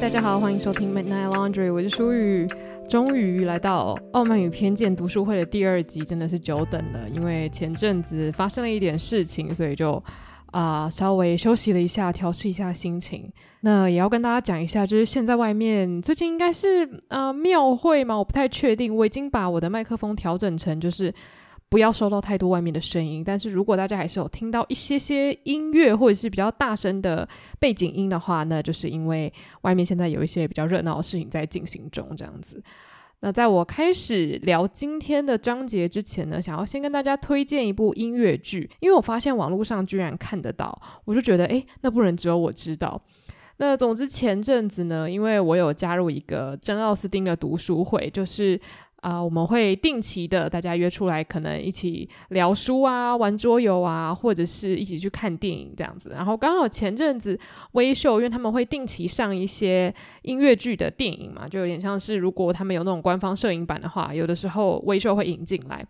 大家好，欢迎收听 Midnight Laundry，我是舒雨。终于来到《傲慢与偏见》读书会的第二集，真的是久等了。因为前阵子发生了一点事情，所以就啊、稍微休息了一下，调试一下心情。那也要跟大家讲一下，就是现在外面最近应该是呃庙会嘛，我不太确定。我已经把我的麦克风调整成就是。不要收到太多外面的声音，但是如果大家还是有听到一些些音乐或者是比较大声的背景音的话，那就是因为外面现在有一些比较热闹的事情在进行中，这样子。那在我开始聊今天的章节之前呢，想要先跟大家推荐一部音乐剧，因为我发现网络上居然看得到，我就觉得诶，那不能只有我知道。那总之前阵子呢，因为我有加入一个真奥斯汀的读书会，就是。啊、我们会定期的大家约出来，可能一起聊书啊、玩桌游啊，或者是一起去看电影这样子。然后刚好前阵子微秀，因为他们会定期上一些音乐剧的电影嘛，就有点像是如果他们有那种官方摄影版的话，有的时候微秀会引进来。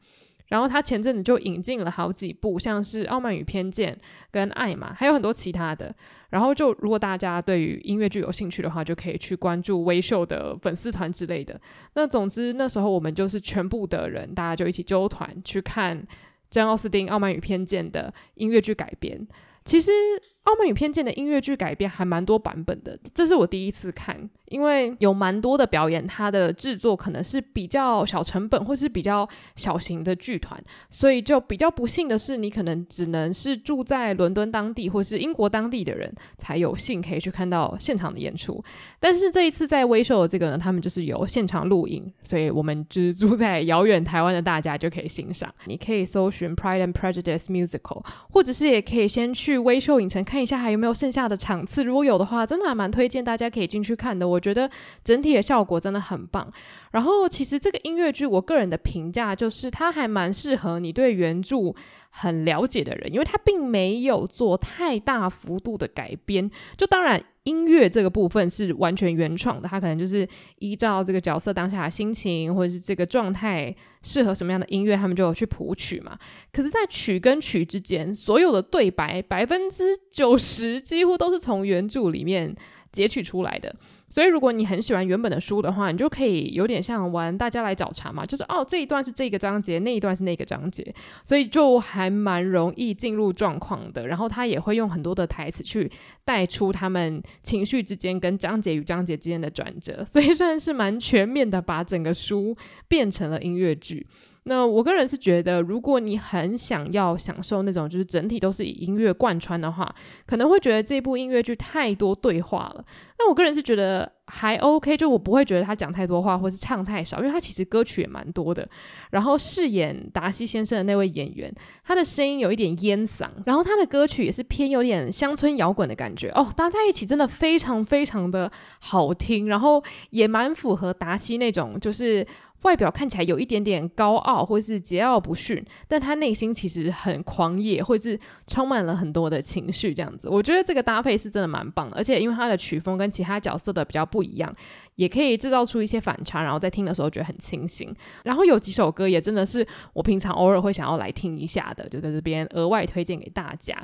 然后他前阵子就引进了好几部，像是《傲慢与偏见》跟《爱》嘛，还有很多其他的。然后就如果大家对于音乐剧有兴趣的话，就可以去关注微秀的粉丝团之类的。那总之那时候我们就是全部的人，大家就一起揪团去看詹奥斯汀《傲慢与偏见》的音乐剧改编。其实《傲慢与偏见》的音乐剧改编还蛮多版本的，这是我第一次看。因为有蛮多的表演，它的制作可能是比较小成本，或是比较小型的剧团，所以就比较不幸的是，你可能只能是住在伦敦当地或是英国当地的人才有幸可以去看到现场的演出。但是这一次在威秀的这个呢，他们就是有现场录影，所以我们就是住在遥远台湾的大家就可以欣赏。你可以搜寻 Pride and Prejudice Musical，或者是也可以先去威秀影城看一下还有没有剩下的场次，如果有的话，真的还蛮推荐大家可以进去看的。我。觉得整体的效果真的很棒。然后，其实这个音乐剧，我个人的评价就是，它还蛮适合你对原著很了解的人，因为它并没有做太大幅度的改编。就当然，音乐这个部分是完全原创的，他可能就是依照这个角色当下的心情或者是这个状态适合什么样的音乐，他们就有去谱曲嘛。可是，在曲跟曲之间，所有的对白百分之九十几乎都是从原著里面截取出来的。所以，如果你很喜欢原本的书的话，你就可以有点像玩大家来找茬嘛，就是哦，这一段是这个章节，那一段是那个章节，所以就还蛮容易进入状况的。然后他也会用很多的台词去带出他们情绪之间跟章节与章节之间的转折，所以算是蛮全面的把整个书变成了音乐剧。那我个人是觉得，如果你很想要享受那种就是整体都是以音乐贯穿的话，可能会觉得这部音乐剧太多对话了。那我个人是觉得还 OK，就我不会觉得他讲太多话或是唱太少，因为他其实歌曲也蛮多的。然后饰演达西先生的那位演员，他的声音有一点烟嗓，然后他的歌曲也是偏有点乡村摇滚的感觉哦，搭在一起真的非常非常的好听，然后也蛮符合达西那种就是。外表看起来有一点点高傲，或是桀骜不驯，但他内心其实很狂野，或是充满了很多的情绪。这样子，我觉得这个搭配是真的蛮棒的。而且因为他的曲风跟其他角色的比较不一样，也可以制造出一些反差，然后在听的时候觉得很清新。然后有几首歌也真的是我平常偶尔会想要来听一下的，就在这边额外推荐给大家。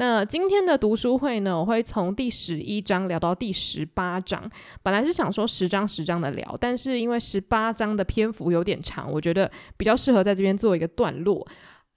那今天的读书会呢，我会从第十一章聊到第十八章。本来是想说十章十章的聊，但是因为十八章的篇幅有点长，我觉得比较适合在这边做一个段落。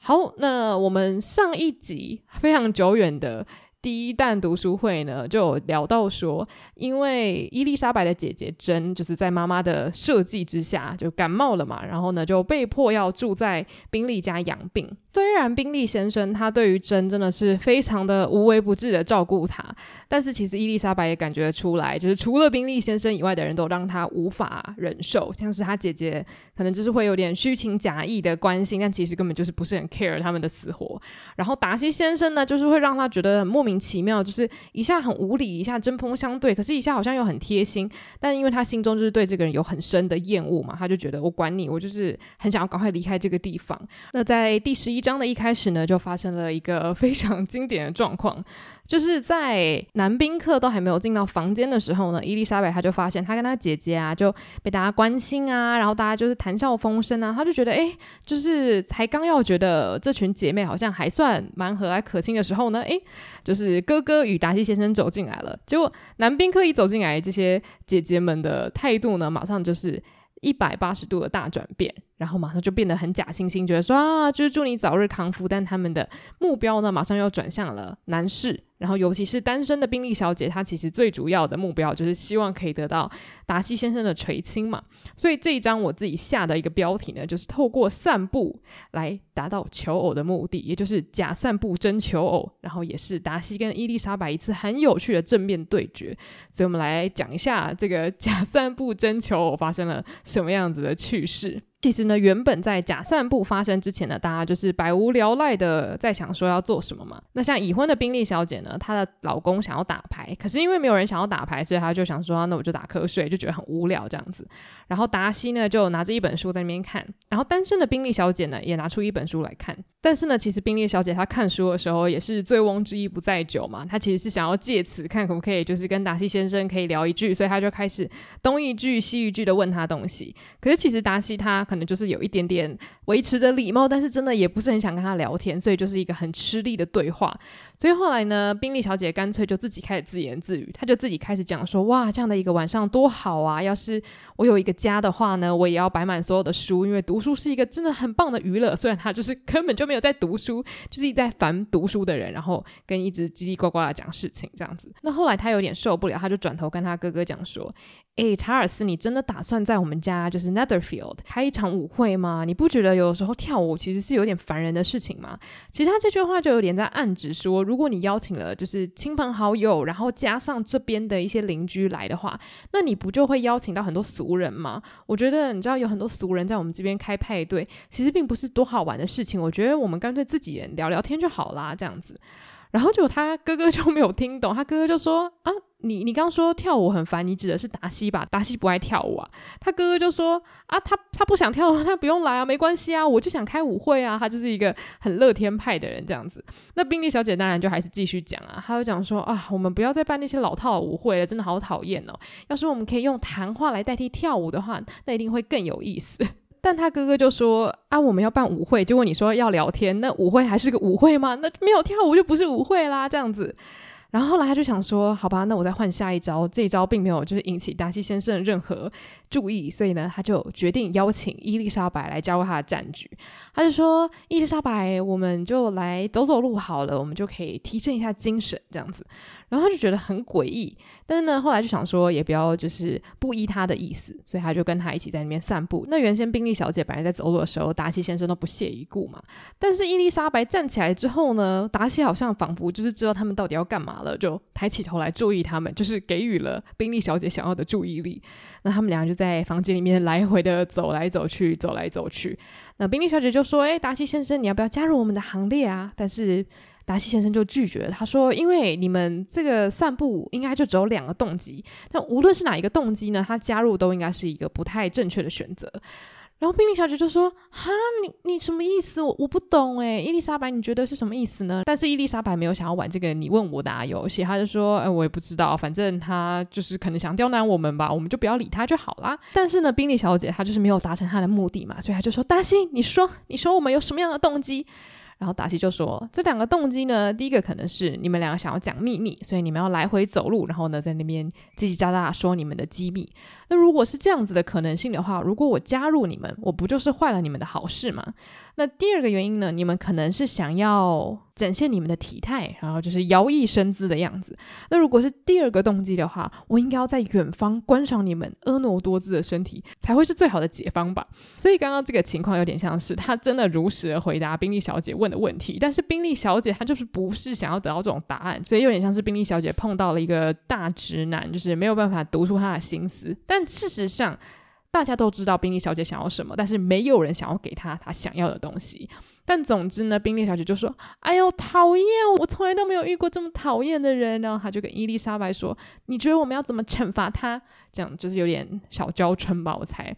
好，那我们上一集非常久远的第一弹读书会呢，就有聊到说，因为伊丽莎白的姐姐珍就是在妈妈的设计之下就感冒了嘛，然后呢就被迫要住在宾利家养病。虽然宾利先生他对于珍真的是非常的无微不至的照顾他，但是其实伊丽莎白也感觉出来，就是除了宾利先生以外的人都让他无法忍受，像是他姐姐可能就是会有点虚情假意的关心，但其实根本就是不是很 care 他们的死活。然后达西先生呢，就是会让他觉得很莫名奇妙，就是一下很无理，一下针锋相对，可是一下好像又很贴心，但因为他心中就是对这个人有很深的厌恶嘛，他就觉得我管你，我就是很想要赶快离开这个地方。那在第十一章的一开始呢，就发生了一个非常经典的状况。就是在男宾客都还没有进到房间的时候呢，伊丽莎白她就发现她跟她姐姐啊就被大家关心啊，然后大家就是谈笑风生啊，她就觉得哎，就是才刚要觉得这群姐妹好像还算蛮和蔼可亲的时候呢，哎，就是哥哥与达西先生走进来了。结果男宾客一走进来，这些姐姐们的态度呢，马上就是一百八十度的大转变。然后马上就变得很假惺惺，觉得说啊，就是祝你早日康复。但他们的目标呢，马上又转向了男士。然后尤其是单身的宾利小姐，她其实最主要的目标就是希望可以得到达西先生的垂青嘛。所以这一章我自己下的一个标题呢，就是透过散步来达到求偶的目的，也就是假散步真求偶。然后也是达西跟伊丽莎白一次很有趣的正面对决。所以我们来讲一下这个假散步真求偶发生了什么样子的趣事。其实呢，原本在假散步发生之前呢，大家就是百无聊赖的在想说要做什么嘛。那像已婚的宾利小姐呢，她的老公想要打牌，可是因为没有人想要打牌，所以她就想说，那我就打瞌睡，就觉得很无聊这样子。然后达西呢就拿着一本书在那边看，然后单身的宾利小姐呢也拿出一本书来看。但是呢，其实宾利小姐她看书的时候也是醉翁之意不在酒嘛，她其实是想要借此看可不可以就是跟达西先生可以聊一句，所以她就开始东一句西一句的问他东西。可是其实达西他。可能就是有一点点维持着礼貌，但是真的也不是很想跟他聊天，所以就是一个很吃力的对话。所以后来呢，宾利小姐干脆就自己开始自言自语，她就自己开始讲说：“哇，这样的一个晚上多好啊！要是我有一个家的话呢，我也要摆满所有的书，因为读书是一个真的很棒的娱乐。虽然她就是根本就没有在读书，就是一在烦读书的人，然后跟一直叽叽呱呱的讲事情这样子。那后来他有点受不了，他就转头跟他哥哥讲说。”诶，查尔斯，你真的打算在我们家就是 Netherfield 开一场舞会吗？你不觉得有时候跳舞其实是有点烦人的事情吗？其实他这句话就有点在暗指说，如果你邀请了就是亲朋好友，然后加上这边的一些邻居来的话，那你不就会邀请到很多俗人吗？我觉得你知道有很多俗人在我们这边开派对，其实并不是多好玩的事情。我觉得我们干脆自己人聊聊天就好啦，这样子。然后就他哥哥就没有听懂，他哥哥就说啊。你你刚说跳舞很烦，你指的是达西吧？达西不爱跳舞啊。他哥哥就说啊，他他不想跳，他不用来啊，没关系啊，我就想开舞会啊。他就是一个很乐天派的人这样子。那宾利小姐当然就还是继续讲啊，她就讲说啊，我们不要再办那些老套的舞会了，真的好讨厌哦。要是我们可以用谈话来代替跳舞的话，那一定会更有意思。但他哥哥就说啊，我们要办舞会，结果你说要聊天，那舞会还是个舞会吗？那没有跳舞就不是舞会啦，这样子。然后后来他就想说，好吧，那我再换下一招。这一招并没有就是引起达西先生任何注意，所以呢，他就决定邀请伊丽莎白来加入他的战局。他就说：“伊丽莎白，我们就来走走路好了，我们就可以提升一下精神，这样子。”然后他就觉得很诡异，但是呢，后来就想说也不要就是不依他的意思，所以他就跟他一起在那边散步。那原先宾利小姐本来在走路的时候，达西先生都不屑一顾嘛。但是伊丽莎白站起来之后呢，达西好像仿佛就是知道他们到底要干嘛了，就抬起头来注意他们，就是给予了宾利小姐想要的注意力。那他们俩就在房间里面来回的走来走去，走来走去。那宾利小姐就说：“哎，达西先生，你要不要加入我们的行列啊？”但是。达西先生就拒绝了，他说：“因为你们这个散步应该就只有两个动机，但无论是哪一个动机呢，他加入都应该是一个不太正确的选择。”然后宾利小姐就说：“哈，你你什么意思？我我不懂诶。伊丽莎白，你觉得是什么意思呢？”但是伊丽莎白没有想要玩这个你问我答游戏，他就说：“哎，我也不知道，反正他就是可能想刁难我们吧，我们就不要理他就好啦。”但是呢，宾利小姐她就是没有达成她的目的嘛，所以她就说：“达西，你说，你说我们有什么样的动机？”然后达西就说：“这两个动机呢，第一个可能是你们两个想要讲秘密，所以你们要来回走路，然后呢，在那边叽叽喳喳说你们的机密。那如果是这样子的可能性的话，如果我加入你们，我不就是坏了你们的好事吗？那第二个原因呢，你们可能是想要。”展现你们的体态，然后就是摇曳身姿的样子。那如果是第二个动机的话，我应该要在远方观赏你们婀娜多姿的身体，才会是最好的解方吧。所以刚刚这个情况有点像是他真的如实的回答宾利小姐问的问题，但是宾利小姐她就是不是想要得到这种答案，所以有点像是宾利小姐碰到了一个大直男，就是没有办法读出他的心思。但事实上，大家都知道宾利小姐想要什么，但是没有人想要给她她想要的东西。但总之呢，宾利小姐就说：“哎呦，讨厌！我从来都没有遇过这么讨厌的人。”然后她就跟伊丽莎白说：“你觉得我们要怎么惩罚她？这样就是有点小娇嗔吧，我猜。”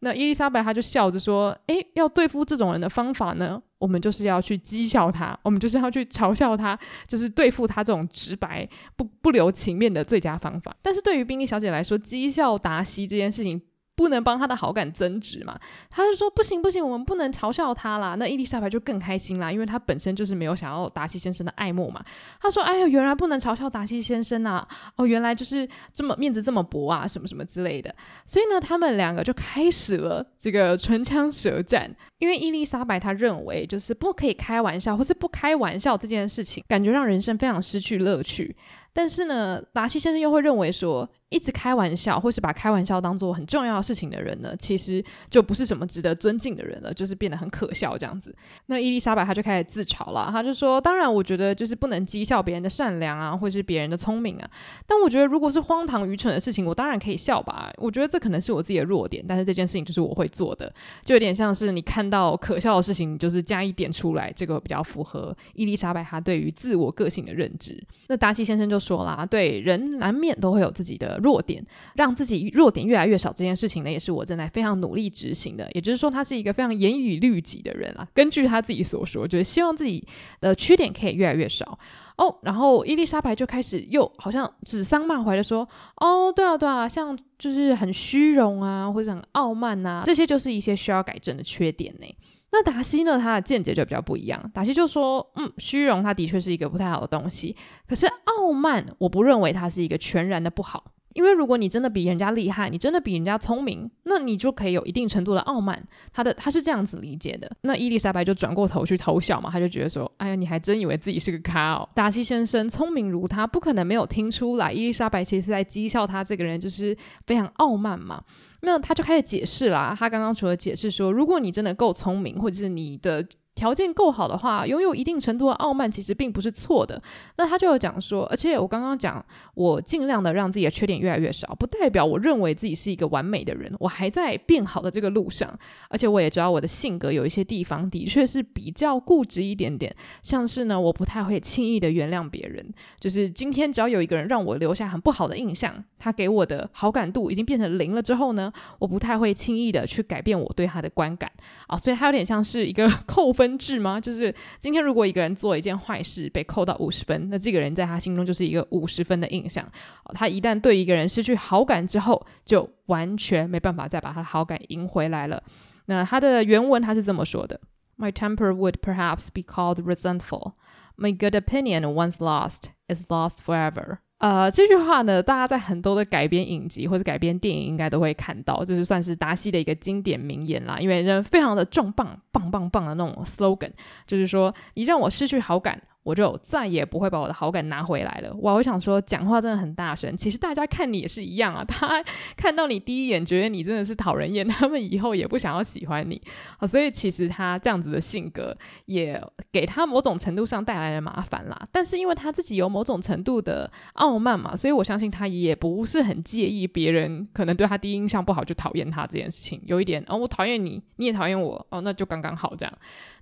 那伊丽莎白她就笑着说：“诶，要对付这种人的方法呢，我们就是要去讥笑他，我们就是要去嘲笑他，就是对付他这种直白不不留情面的最佳方法。但是对于宾利小姐来说，讥笑达西这件事情。”不能帮他的好感增值嘛。他就说不行不行，我们不能嘲笑他啦。那伊丽莎白就更开心啦，因为他本身就是没有想要达西先生的爱慕嘛。他说：“哎呀，原来不能嘲笑达西先生啊！哦，原来就是这么面子这么薄啊，什么什么之类的。”所以呢，他们两个就开始了这个唇枪舌战。因为伊丽莎白她认为，就是不可以开玩笑，或是不开玩笑这件事情，感觉让人生非常失去乐趣。但是呢，达西先生又会认为说，一直开玩笑，或是把开玩笑当做很重要的事情的人呢，其实就不是什么值得尊敬的人了，就是变得很可笑这样子。那伊丽莎白她就开始自嘲了，她就说：“当然，我觉得就是不能讥笑别人的善良啊，或是别人的聪明啊。但我觉得，如果是荒唐愚蠢的事情，我当然可以笑吧。我觉得这可能是我自己的弱点，但是这件事情就是我会做的，就有点像是你看到可笑的事情，就是加一点出来，这个比较符合伊丽莎白她对于自我个性的认知。那达西先生就说啦，对，人难免都会有自己的弱点。”让自己弱点越来越少这件事情呢，也是我正在非常努力执行的。也就是说，他是一个非常严以律己的人啊。根据他自己所说，就是希望自己的缺点可以越来越少哦。然后伊丽莎白就开始又好像指桑骂槐的说：“哦，对啊，对啊，像就是很虚荣啊，或者很傲慢呐，这些就是一些需要改正的缺点呢。”那达西呢，他的见解就比较不一样。达西就说：“嗯，虚荣他的确是一个不太好的东西，可是傲慢，我不认为它是一个全然的不好。”因为如果你真的比人家厉害，你真的比人家聪明，那你就可以有一定程度的傲慢。他的他是这样子理解的。那伊丽莎白就转过头去偷笑嘛，他就觉得说：“哎呀，你还真以为自己是个咖哦。”达西先生聪明如他，不可能没有听出来伊丽莎白其实是在讥笑他这个人就是非常傲慢嘛。那他就开始解释啦。他刚刚除了解释说，如果你真的够聪明，或者是你的。条件够好的话，拥有一定程度的傲慢其实并不是错的。那他就有讲说，而且我刚刚讲，我尽量的让自己的缺点越来越少，不代表我认为自己是一个完美的人，我还在变好的这个路上。而且我也知道我的性格有一些地方的确是比较固执一点点，像是呢，我不太会轻易的原谅别人。就是今天只要有一个人让我留下很不好的印象，他给我的好感度已经变成零了之后呢，我不太会轻易的去改变我对他的观感啊。所以他有点像是一个 扣分。分制吗？就是今天如果一个人做一件坏事被扣到五十分，那这个人在他心中就是一个五十分的印象。他一旦对一个人失去好感之后，就完全没办法再把他的好感赢回来了。那他的原文他是这么说的：My temper would perhaps be called resentful. My good opinion once lost is lost forever. 呃，这句话呢，大家在很多的改编影集或者改编电影应该都会看到，就是算是达西的一个经典名言啦。因为人非常的重磅，棒棒棒的那种 slogan，就是说你让我失去好感。我就再也不会把我的好感拿回来了。哇，我想说，讲话真的很大声。其实大家看你也是一样啊，他看到你第一眼觉得你真的是讨人厌，他们以后也不想要喜欢你啊。所以其实他这样子的性格也给他某种程度上带来了麻烦啦。但是因为他自己有某种程度的傲慢嘛，所以我相信他也不是很介意别人可能对他第一印象不好就讨厌他这件事情。有一点哦，我讨厌你，你也讨厌我哦，那就刚刚好这样。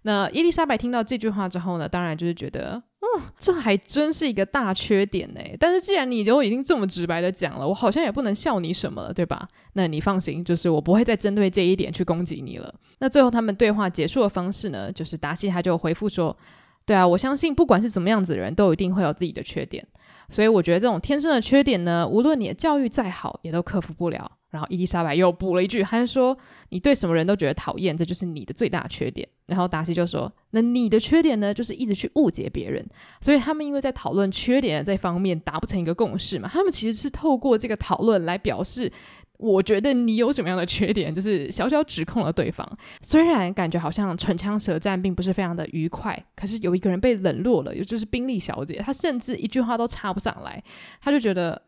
那伊丽莎白听到这句话之后呢，当然就是觉得，这还真是一个大缺点呢。但是既然你都已经这么直白的讲了，我好像也不能笑你什么了，对吧？那你放心，就是我不会再针对这一点去攻击你了。那最后他们对话结束的方式呢，就是达西他就回复说，对啊，我相信不管是怎么样子的人，都一定会有自己的缺点。所以我觉得这种天生的缺点呢，无论你的教育再好，也都克服不了。然后伊丽莎白又补了一句，还是说你对什么人都觉得讨厌，这就是你的最大缺点。然后达西就说，那你的缺点呢，就是一直去误解别人。所以他们因为在讨论缺点这方面达不成一个共识嘛，他们其实是透过这个讨论来表示，我觉得你有什么样的缺点，就是小小指控了对方。虽然感觉好像唇枪舌战，并不是非常的愉快，可是有一个人被冷落了，也就是宾利小姐，她甚至一句话都插不上来，她就觉得。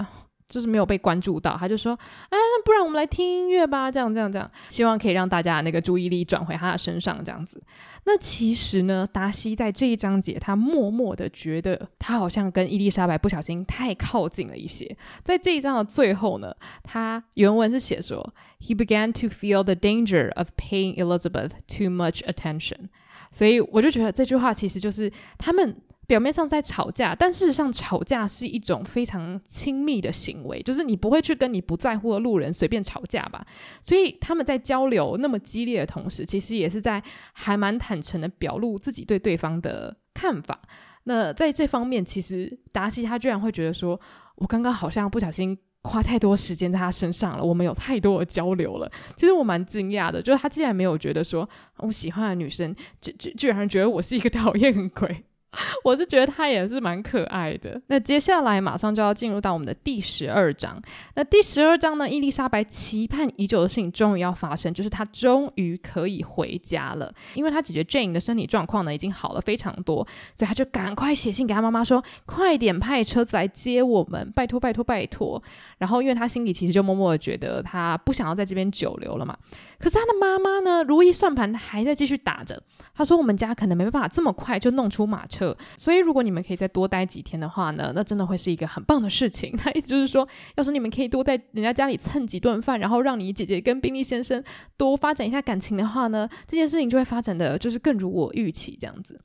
就是没有被关注到，他就说：“哎，那不然我们来听音乐吧，这样这样这样，希望可以让大家那个注意力转回他的身上，这样子。”那其实呢，达西在这一章节，他默默的觉得他好像跟伊丽莎白不小心太靠近了一些。在这一章的最后呢，他原文是写说：“He began to feel the danger of paying Elizabeth too much attention。”所以我就觉得这句话其实就是他们。表面上在吵架，但事实上吵架是一种非常亲密的行为，就是你不会去跟你不在乎的路人随便吵架吧。所以他们在交流那么激烈的同时，其实也是在还蛮坦诚的表露自己对对方的看法。那在这方面，其实达西他居然会觉得说，我刚刚好像不小心。花太多时间在他身上了，我们有太多的交流了。其实我蛮惊讶的，就是他竟然没有觉得说我喜欢的女生，居居居然觉得我是一个 讨厌鬼。我是觉得他也是蛮可爱的。那接下来马上就要进入到我们的第十二章。那第十二章呢，伊丽莎白期盼已久的事情终于要发生，就是她终于可以回家了。因为她姐姐 Jane 的身体状况呢已经好了非常多，所以她就赶快写信给她妈妈说：“快点派车子来接我们，拜托拜托拜托。”然后因为她心里其实就默默的觉得她不想要在这边久留了嘛。可是她的妈妈呢，如意算盘还在继续打着。她说：“我们家可能没办法这么快就弄出马车。”所以，如果你们可以再多待几天的话呢，那真的会是一个很棒的事情。他意思就是说，要是你们可以多在人家家里蹭几顿饭，然后让你姐姐跟宾利先生多发展一下感情的话呢，这件事情就会发展的就是更如我预期这样子。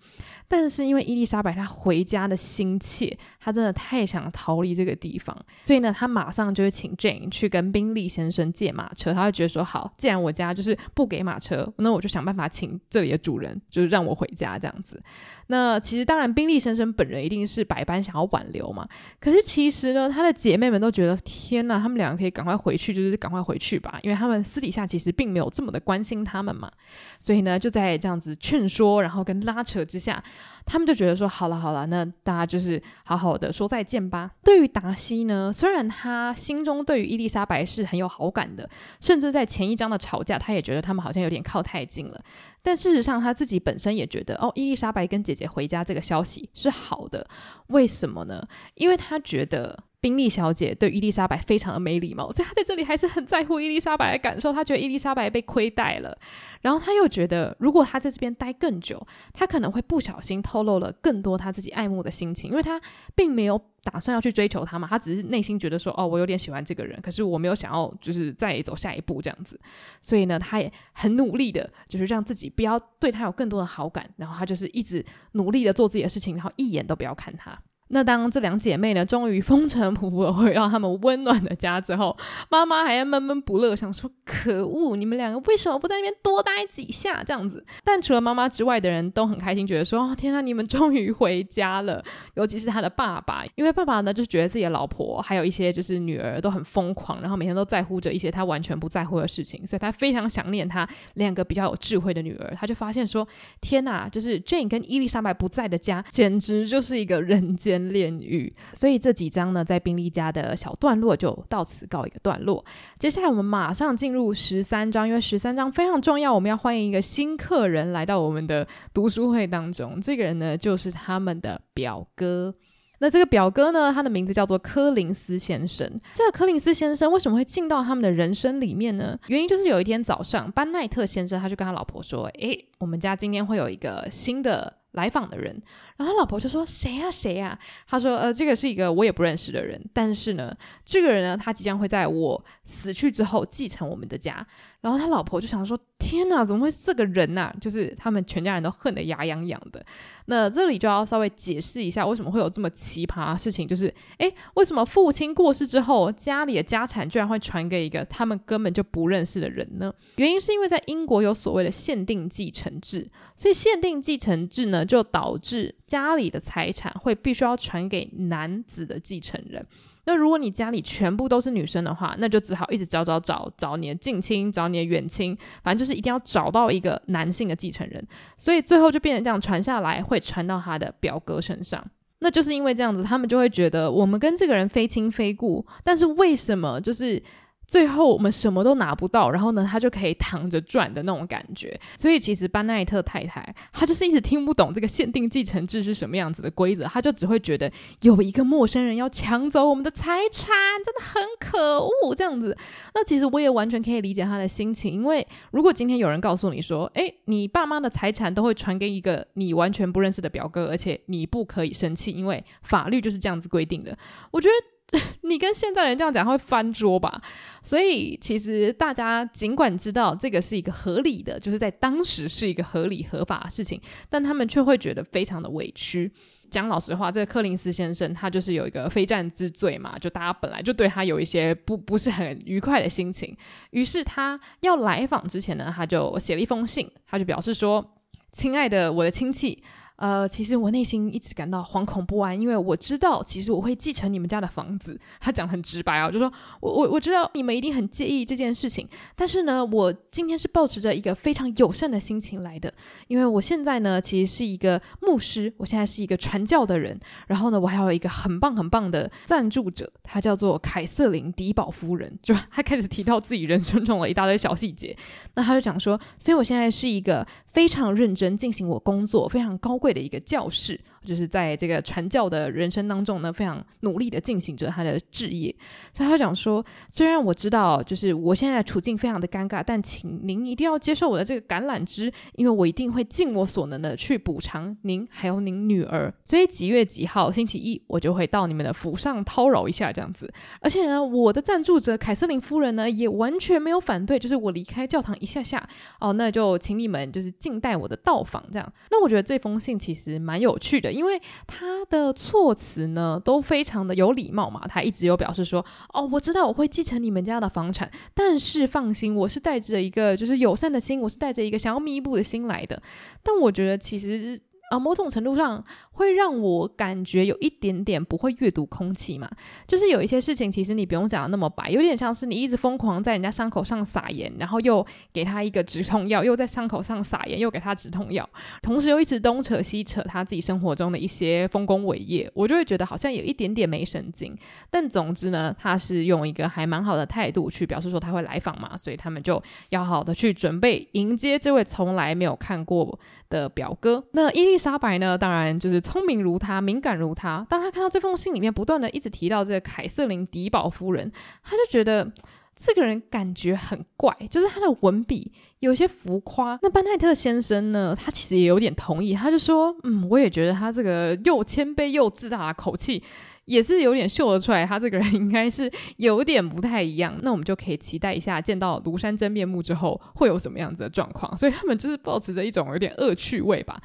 但是因为伊丽莎白她回家的心切，她真的太想逃离这个地方，所以呢，她马上就会请 Jane 去跟宾利先生借马车。她会觉得说，好，既然我家就是不给马车，那我就想办法请这里的主人，就是让我回家这样子。那其实当然，宾利先生本人一定是百般想要挽留嘛。可是其实呢，他的姐妹们都觉得，天哪，他们两个可以赶快回去，就是赶快回去吧，因为他们私底下其实并没有这么的关心他们嘛。所以呢，就在这样子劝说，然后跟拉扯之下。他们就觉得说，好了好了，那大家就是好好的说再见吧。对于达西呢，虽然他心中对于伊丽莎白是很有好感的，甚至在前一章的吵架，他也觉得他们好像有点靠太近了。但事实上，他自己本身也觉得，哦，伊丽莎白跟姐姐回家这个消息是好的。为什么呢？因为他觉得。宾利小姐对伊丽莎白非常的没礼貌，所以她在这里还是很在乎伊丽莎白的感受。她觉得伊丽莎白被亏待了，然后她又觉得，如果她在这边待更久，她可能会不小心透露了更多她自己爱慕的心情，因为她并没有打算要去追求他嘛，她只是内心觉得说，哦，我有点喜欢这个人，可是我没有想要就是再走下一步这样子。所以呢，她也很努力的，就是让自己不要对他有更多的好感，然后她就是一直努力的做自己的事情，然后一眼都不要看他。那当这两姐妹呢，终于风尘仆仆的回到他们温暖的家之后，妈妈还在闷闷不乐，想说：可恶，你们两个为什么不在那边多待几下？这样子。但除了妈妈之外的人都很开心，觉得说：哦，天啊，你们终于回家了。尤其是他的爸爸，因为爸爸呢，就觉得自己的老婆还有一些就是女儿都很疯狂，然后每天都在乎着一些他完全不在乎的事情，所以他非常想念他两个比较有智慧的女儿。他就发现说：天哪，就是 Jane 跟伊丽莎白不在的家，简直就是一个人间。炼狱，所以这几章呢，在宾利家的小段落就到此告一个段落。接下来我们马上进入十三章，因为十三章非常重要，我们要欢迎一个新客人来到我们的读书会当中。这个人呢，就是他们的表哥。那这个表哥呢，他的名字叫做柯林斯先生。这个柯林斯先生为什么会进到他们的人生里面呢？原因就是有一天早上，班奈特先生他就跟他老婆说：“诶，我们家今天会有一个新的。”来访的人，然后他老婆就说：“谁呀，谁呀？”他说：“呃，这个是一个我也不认识的人，但是呢，这个人呢，他即将会在我死去之后继承我们的家。”然后他老婆就想说：“天哪，怎么会是这个人呐？”就是他们全家人都恨得牙痒痒的。那这里就要稍微解释一下，为什么会有这么奇葩的事情？就是，诶，为什么父亲过世之后，家里的家产居然会传给一个他们根本就不认识的人呢？原因是因为在英国有所谓的限定继承制，所以限定继承制呢，就导致家里的财产会必须要传给男子的继承人。那如果你家里全部都是女生的话，那就只好一直找找找找你的近亲，找你的远亲，反正就是一定要找到一个男性的继承人。所以最后就变成这样，传下来会传到他的表哥身上。那就是因为这样子，他们就会觉得我们跟这个人非亲非故，但是为什么就是？最后我们什么都拿不到，然后呢，他就可以躺着赚的那种感觉。所以其实班奈特太太，她就是一直听不懂这个限定继承制是什么样子的规则，她就只会觉得有一个陌生人要抢走我们的财产，真的很可恶这样子。那其实我也完全可以理解她的心情，因为如果今天有人告诉你说，诶，你爸妈的财产都会传给一个你完全不认识的表哥，而且你不可以生气，因为法律就是这样子规定的。我觉得。你跟现在人这样讲，他会翻桌吧？所以其实大家尽管知道这个是一个合理的，就是在当时是一个合理合法的事情，但他们却会觉得非常的委屈。讲老实话，这个柯林斯先生他就是有一个非战之罪嘛，就大家本来就对他有一些不不是很愉快的心情。于是他要来访之前呢，他就写了一封信，他就表示说：“亲爱的我的亲戚。”呃，其实我内心一直感到惶恐不安，因为我知道其实我会继承你们家的房子。他讲很直白啊，就说我我我知道你们一定很介意这件事情，但是呢，我今天是抱持着一个非常友善的心情来的，因为我现在呢其实是一个牧师，我现在是一个传教的人，然后呢，我还有一个很棒很棒的赞助者，他叫做凯瑟琳迪宝夫人，就他开始提到自己人生中的一大堆小细节，那他就讲说，所以我现在是一个非常认真进行我工作、非常高贵的一个教室。就是在这个传教的人生当中呢，非常努力的进行着他的志业。所以他讲说，虽然我知道，就是我现在处境非常的尴尬，但请您一定要接受我的这个橄榄枝，因为我一定会尽我所能的去补偿您还有您女儿。所以几月几号星期一，我就会到你们的府上叨扰一下这样子。而且呢，我的赞助者凯瑟琳夫人呢，也完全没有反对，就是我离开教堂一下下，哦，那就请你们就是静待我的到访这样。那我觉得这封信其实蛮有趣的。因为他的措辞呢都非常的有礼貌嘛，他一直有表示说，哦，我知道我会继承你们家的房产，但是放心，我是带着一个就是友善的心，我是带着一个想要弥补的心来的。但我觉得其实。啊，某种程度上会让我感觉有一点点不会阅读空气嘛，就是有一些事情其实你不用讲的那么白，有点像是你一直疯狂在人家伤口上撒盐，然后又给他一个止痛药，又在伤口上撒盐，又给他止痛药，同时又一直东扯西扯他自己生活中的一些丰功伟业，我就会觉得好像有一点点没神经。但总之呢，他是用一个还蛮好的态度去表示说他会来访嘛，所以他们就要好的去准备迎接这位从来没有看过的表哥。那伊丽莎白呢，当然就是聪明如他，敏感如他。当他看到这封信里面不断的一直提到这个凯瑟琳迪宝夫人，他就觉得这个人感觉很怪，就是他的文笔有些浮夸。那班奈特先生呢，他其实也有点同意，他就说：“嗯，我也觉得他这个又谦卑又自大的口气。”也是有点秀得出来，他这个人应该是有点不太一样。那我们就可以期待一下，见到庐山真面目之后会有什么样子的状况。所以他们就是抱持着一种有点恶趣味吧。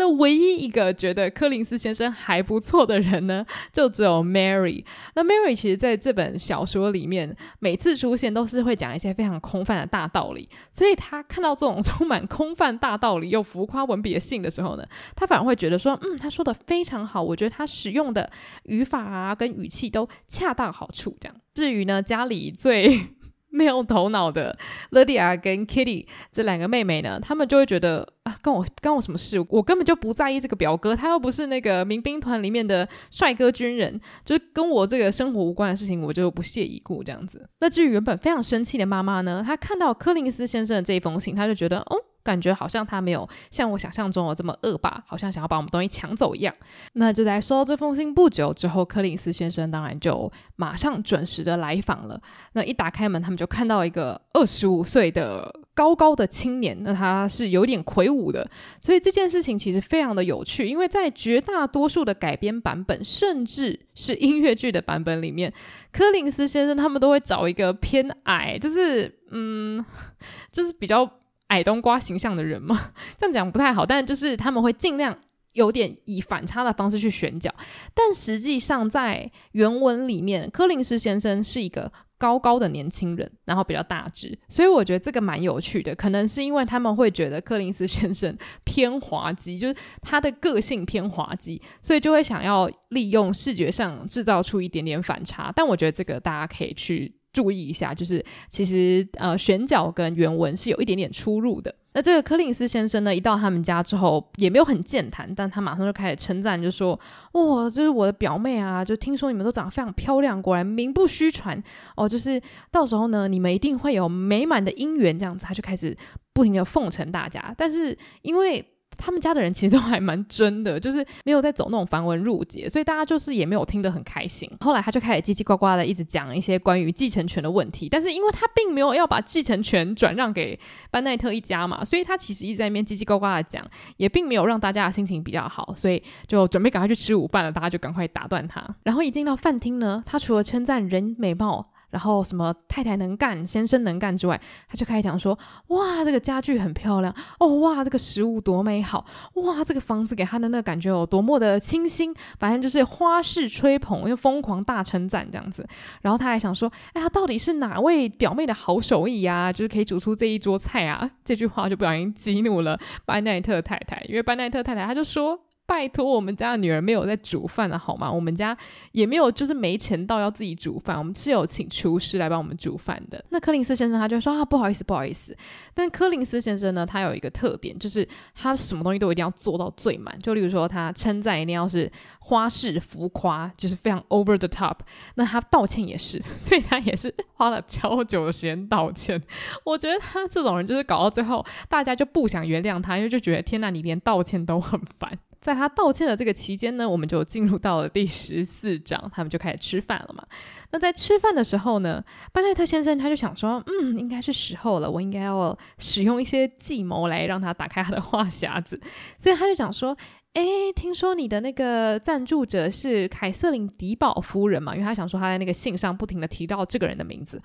那唯一一个觉得柯林斯先生还不错的人呢，就只有 Mary。那 Mary 其实在这本小说里面，每次出现都是会讲一些非常空泛的大道理。所以他看到这种 充满空泛大道理又浮夸文笔的信的时候呢，他反而会觉得说，嗯，他说的非常好。我觉得他使用的语法。啊，跟语气都恰到好处，这样。至于呢，家里最 没有头脑的 Lydia 跟 Kitty 这两个妹妹呢，她们就会觉得啊，跟我跟我什么事？我根本就不在意这个表哥，他又不是那个民兵团里面的帅哥军人，就是跟我这个生活无关的事情，我就不屑一顾这样子。那至于原本非常生气的妈妈呢，她看到柯林斯先生的这一封信，她就觉得，哦。感觉好像他没有像我想象中的这么恶霸，好像想要把我们东西抢走一样。那就在收到这封信不久之后，柯林斯先生当然就马上准时的来访了。那一打开门，他们就看到一个二十五岁的高高的青年，那他是有点魁梧的。所以这件事情其实非常的有趣，因为在绝大多数的改编版本，甚至是音乐剧的版本里面，柯林斯先生他们都会找一个偏矮，就是嗯，就是比较。矮冬瓜形象的人吗，这样讲不太好，但就是他们会尽量有点以反差的方式去选角，但实际上在原文里面，柯林斯先生是一个高高的年轻人，然后比较大只，所以我觉得这个蛮有趣的，可能是因为他们会觉得柯林斯先生偏滑稽，就是他的个性偏滑稽，所以就会想要利用视觉上制造出一点点反差，但我觉得这个大家可以去。注意一下，就是其实呃选角跟原文是有一点点出入的。那这个柯林斯先生呢，一到他们家之后也没有很健谈，但他马上就开始称赞，就说：“哇，这是我的表妹啊！就听说你们都长得非常漂亮，果然名不虚传哦。就是到时候呢，你们一定会有美满的姻缘。”这样子，他就开始不停的奉承大家。但是因为他们家的人其实都还蛮真的，就是没有在走那种繁文缛节，所以大家就是也没有听得很开心。后来他就开始叽叽呱呱的一直讲一些关于继承权的问题，但是因为他并没有要把继承权转让给班奈特一家嘛，所以他其实一直在那边叽叽呱呱的讲，也并没有让大家的心情比较好，所以就准备赶快去吃午饭了，大家就赶快打断他。然后一进到饭厅呢，他除了称赞人美貌。然后什么太太能干，先生能干之外，他就开始讲说：哇，这个家具很漂亮哦，哇，这个食物多美好，哇，这个房子给他的那个感觉有多么的清新，反正就是花式吹捧又疯狂大称赞这样子。然后他还想说：哎呀，到底是哪位表妹的好手艺呀？就是可以煮出这一桌菜啊？这句话就不小心激怒了班奈特太太，因为班奈特太太他就说。拜托，我们家的女儿没有在煮饭的好吗？我们家也没有，就是没钱到要自己煮饭，我们是有请厨师来帮我们煮饭的。那柯林斯先生他就说啊，不好意思，不好意思。但柯林斯先生呢，他有一个特点，就是他什么东西都一定要做到最满。就例如说，他称赞一定要是花式浮夸，就是非常 over the top。那他道歉也是，所以他也是花了超久的时间道歉。我觉得他这种人就是搞到最后，大家就不想原谅他，因为就觉得天哪，你连道歉都很烦。在他道歉的这个期间呢，我们就进入到了第十四章，他们就开始吃饭了嘛。那在吃饭的时候呢，班奈特先生他就想说，嗯，应该是时候了，我应该要使用一些计谋来让他打开他的话匣子。所以他就讲说，哎，听说你的那个赞助者是凯瑟琳·迪宝夫人嘛？因为他想说他在那个信上不停地提到这个人的名字。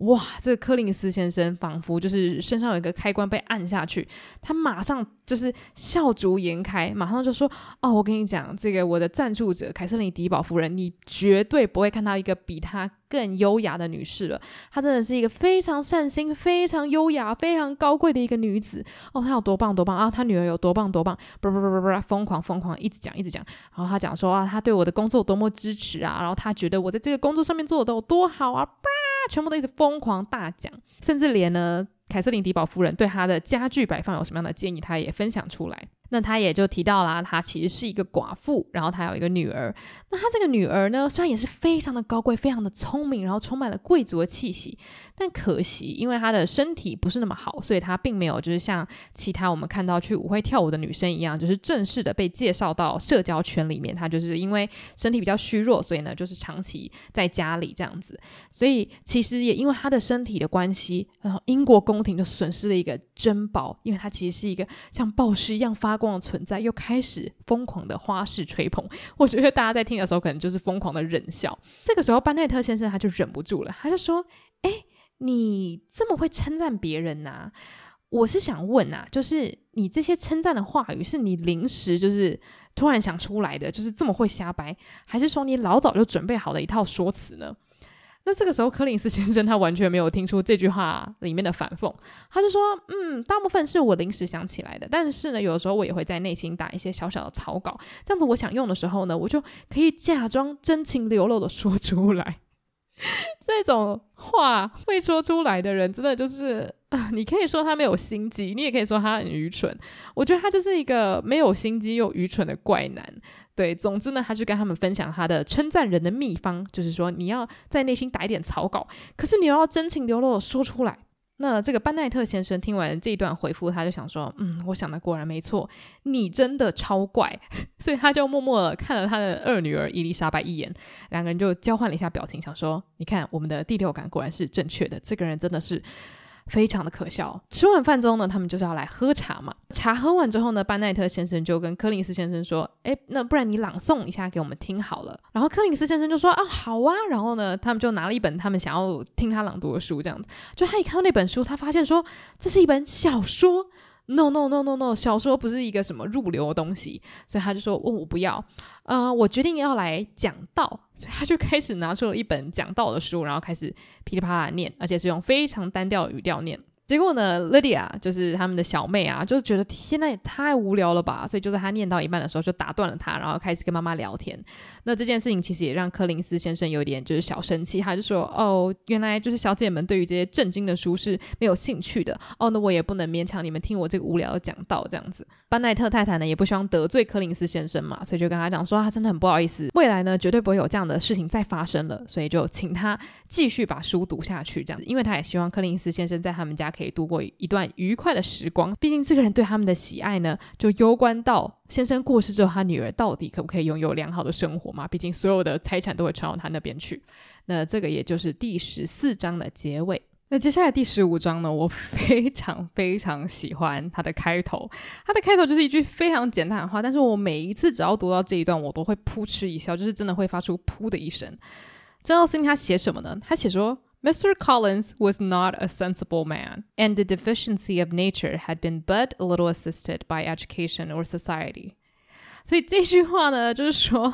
哇，这个柯林斯先生仿佛就是身上有一个开关被按下去，他马上就是笑逐颜开，马上就说：“哦，我跟你讲，这个我的赞助者凯瑟琳·迪宝夫人，你绝对不会看到一个比她更优雅的女士了。她真的是一个非常善心、非常优雅、非常高贵的一个女子。哦，她有多棒多棒啊！她女儿有多棒多棒！不不不不不，疯狂疯狂，一直讲一直讲。然后她讲说啊，她对我的工作多么支持啊！然后她觉得我在这个工作上面做的有多好啊！”全部都一直疯狂大讲，甚至连呢，凯瑟琳·迪宝夫人对她的家具摆放有什么样的建议，她也分享出来。那他也就提到啦，他其实是一个寡妇，然后他有一个女儿。那他这个女儿呢，虽然也是非常的高贵，非常的聪明，然后充满了贵族的气息，但可惜因为她的身体不是那么好，所以她并没有就是像其他我们看到去舞会跳舞的女生一样，就是正式的被介绍到社交圈里面。她就是因为身体比较虚弱，所以呢，就是长期在家里这样子。所以其实也因为她的身体的关系，然后英国宫廷就损失了一个珍宝，因为她其实是一个像暴尸一样发光的存在，又开始疯狂的花式吹捧。我觉得大家在听的时候，可能就是疯狂的忍笑。这个时候，班奈特先生他就忍不住了，他就说：“哎，你这么会称赞别人呐？我是想问呐，就是你这些称赞的话语，是你临时就是突然想出来的，就是这么会瞎掰，还是说你老早就准备好的一套说辞呢？”那这个时候，柯林斯先生他完全没有听出这句话里面的反讽，他就说：“嗯，大部分是我临时想起来的，但是呢，有的时候我也会在内心打一些小小的草稿，这样子我想用的时候呢，我就可以假装真情流露的说出来。这种话会说出来的人，真的就是，你可以说他没有心机，你也可以说他很愚蠢。我觉得他就是一个没有心机又愚蠢的怪男。”对，总之呢，他就跟他们分享他的称赞人的秘方，就是说你要在内心打一点草稿，可是你又要真情流露的说出来。那这个班奈特先生听完这一段回复，他就想说，嗯，我想的果然没错，你真的超怪。所以他就默默的看了他的二女儿伊丽莎白一眼，两个人就交换了一下表情，想说，你看我们的第六感果然是正确的，这个人真的是。非常的可笑。吃完饭之后呢，他们就是要来喝茶嘛。茶喝完之后呢，班奈特先生就跟柯林斯先生说：“哎，那不然你朗诵一下给我们听好了。”然后柯林斯先生就说：“啊，好啊。”然后呢，他们就拿了一本他们想要听他朗读的书，这样子。就他一看到那本书，他发现说这是一本小说。No no no no no，小说不是一个什么入流的东西，所以他就说：“哦，我不要。”呃，我决定要来讲道，所以他就开始拿出了一本讲道的书，然后开始噼里啪啦念，而且是用非常单调的语调念。结果呢，Lydia 就是他们的小妹啊，就是觉得天呐，也太无聊了吧，所以就在他念到一半的时候就打断了他，然后开始跟妈妈聊天。那这件事情其实也让柯林斯先生有点就是小生气，他就说：“哦，原来就是小姐们对于这些正经的书是没有兴趣的哦，那我也不能勉强你们听我这个无聊的讲道这样子。”班奈特太太呢也不希望得罪柯林斯先生嘛，所以就跟他讲说：“他真的很不好意思，未来呢绝对不会有这样的事情再发生了，所以就请他继续把书读下去这样子，因为他也希望柯林斯先生在他们家。”可以度过一段愉快的时光。毕竟这个人对他们的喜爱呢，就攸关到先生过世之后，他女儿到底可不可以拥有良好的生活嘛？毕竟所有的财产都会传到他那边去。那这个也就是第十四章的结尾。那接下来第十五章呢，我非常非常喜欢它的开头。它的开头就是一句非常简单的话，但是我每一次只要读到这一段，我都会扑哧一笑，就是真的会发出噗的一声。珍奥斯汀他写什么呢？他写说。Mr. Collins was not a sensible man, and the deficiency of nature had been but a little assisted by education or society. 所以这句话呢，就是说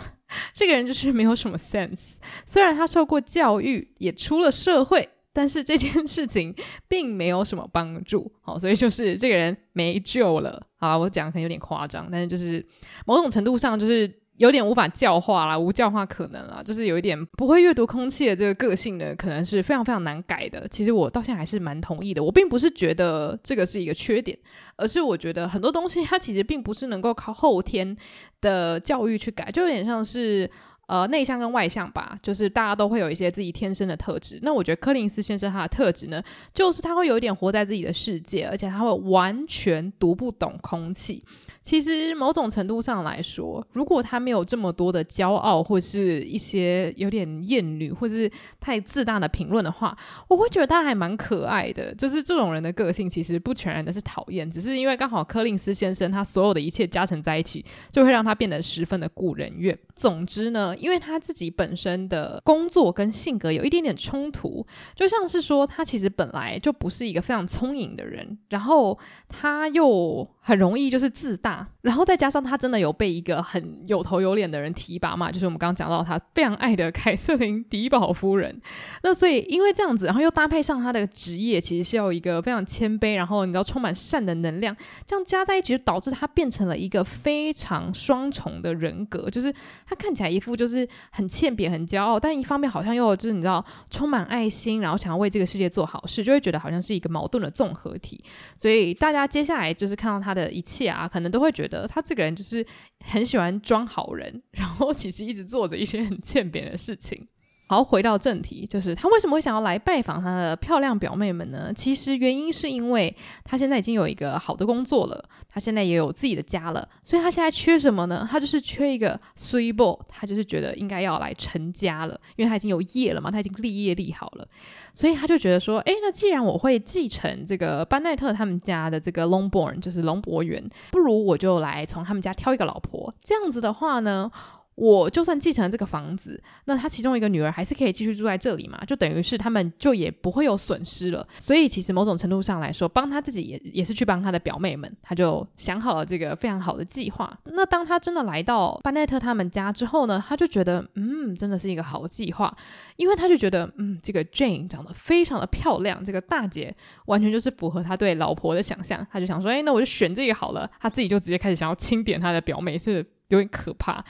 这个人就是没有什么 sense。虽然他受过教育，也出了社会， 但是这件事情并没有什么帮助，好，所以就是这个人没救了。好，我讲可能有点夸张，但是就是某种程度上就是。 有点无法教化啦，无教化可能啦，就是有一点不会阅读空气的这个个性呢，可能是非常非常难改的。其实我到现在还是蛮同意的，我并不是觉得这个是一个缺点，而是我觉得很多东西它其实并不是能够靠后天的教育去改，就有点像是。呃，内向跟外向吧，就是大家都会有一些自己天生的特质。那我觉得柯林斯先生他的特质呢，就是他会有一点活在自己的世界，而且他会完全读不懂空气。其实某种程度上来说，如果他没有这么多的骄傲，或是一些有点厌女，或是太自大的评论的话，我会觉得他还蛮可爱的。就是这种人的个性，其实不全然的是讨厌，只是因为刚好柯林斯先生他所有的一切加成在一起，就会让他变得十分的故人怨。总之呢。因为他自己本身的工作跟性格有一点点冲突，就像是说他其实本来就不是一个非常聪颖的人，然后他又很容易就是自大，然后再加上他真的有被一个很有头有脸的人提拔嘛，就是我们刚刚讲到他非常爱的 凯瑟琳迪宝夫人。那所以因为这样子，然后又搭配上他的职业，其实是要一个非常谦卑，然后你知道充满善的能量，这样加在一起就导致他变成了一个非常双重的人格，就是他看起来一副就。是很欠扁、很骄傲，但一方面好像又就是你知道充满爱心，然后想要为这个世界做好事，就会觉得好像是一个矛盾的综合体。所以大家接下来就是看到他的一切啊，可能都会觉得他这个人就是很喜欢装好人，然后其实一直做着一些很欠扁的事情。好，回到正题，就是他为什么会想要来拜访他的漂亮表妹们呢？其实原因是因为他现在已经有一个好的工作了，他现在也有自己的家了，所以他现在缺什么呢？他就是缺一个水某，他就是觉得应该要来成家了，因为他已经有业了嘛，他已经立业立好了，所以他就觉得说，诶，那既然我会继承这个班奈特他们家的这个 Longborn，就是龙博园，不如我就来从他们家挑一个老婆，这样子的话呢，我就算继承这个房子，那他其中一个女儿还是可以继续住在这里嘛？就等于是他们就也不会有损失了。所以其实某种程度上来说，帮他自己也也是去帮他的表妹们。他就想好了这个非常好的计划。那当他真的来到班奈特他们家之后呢，他就觉得嗯，真的是一个好计划，因为他就觉得嗯，这个 Jane 长得非常的漂亮，这个大姐完全就是符合他对老婆的想象。他就想说，哎，那我就选这个好了。他自己就直接开始想要清点他的表妹，是有点可怕。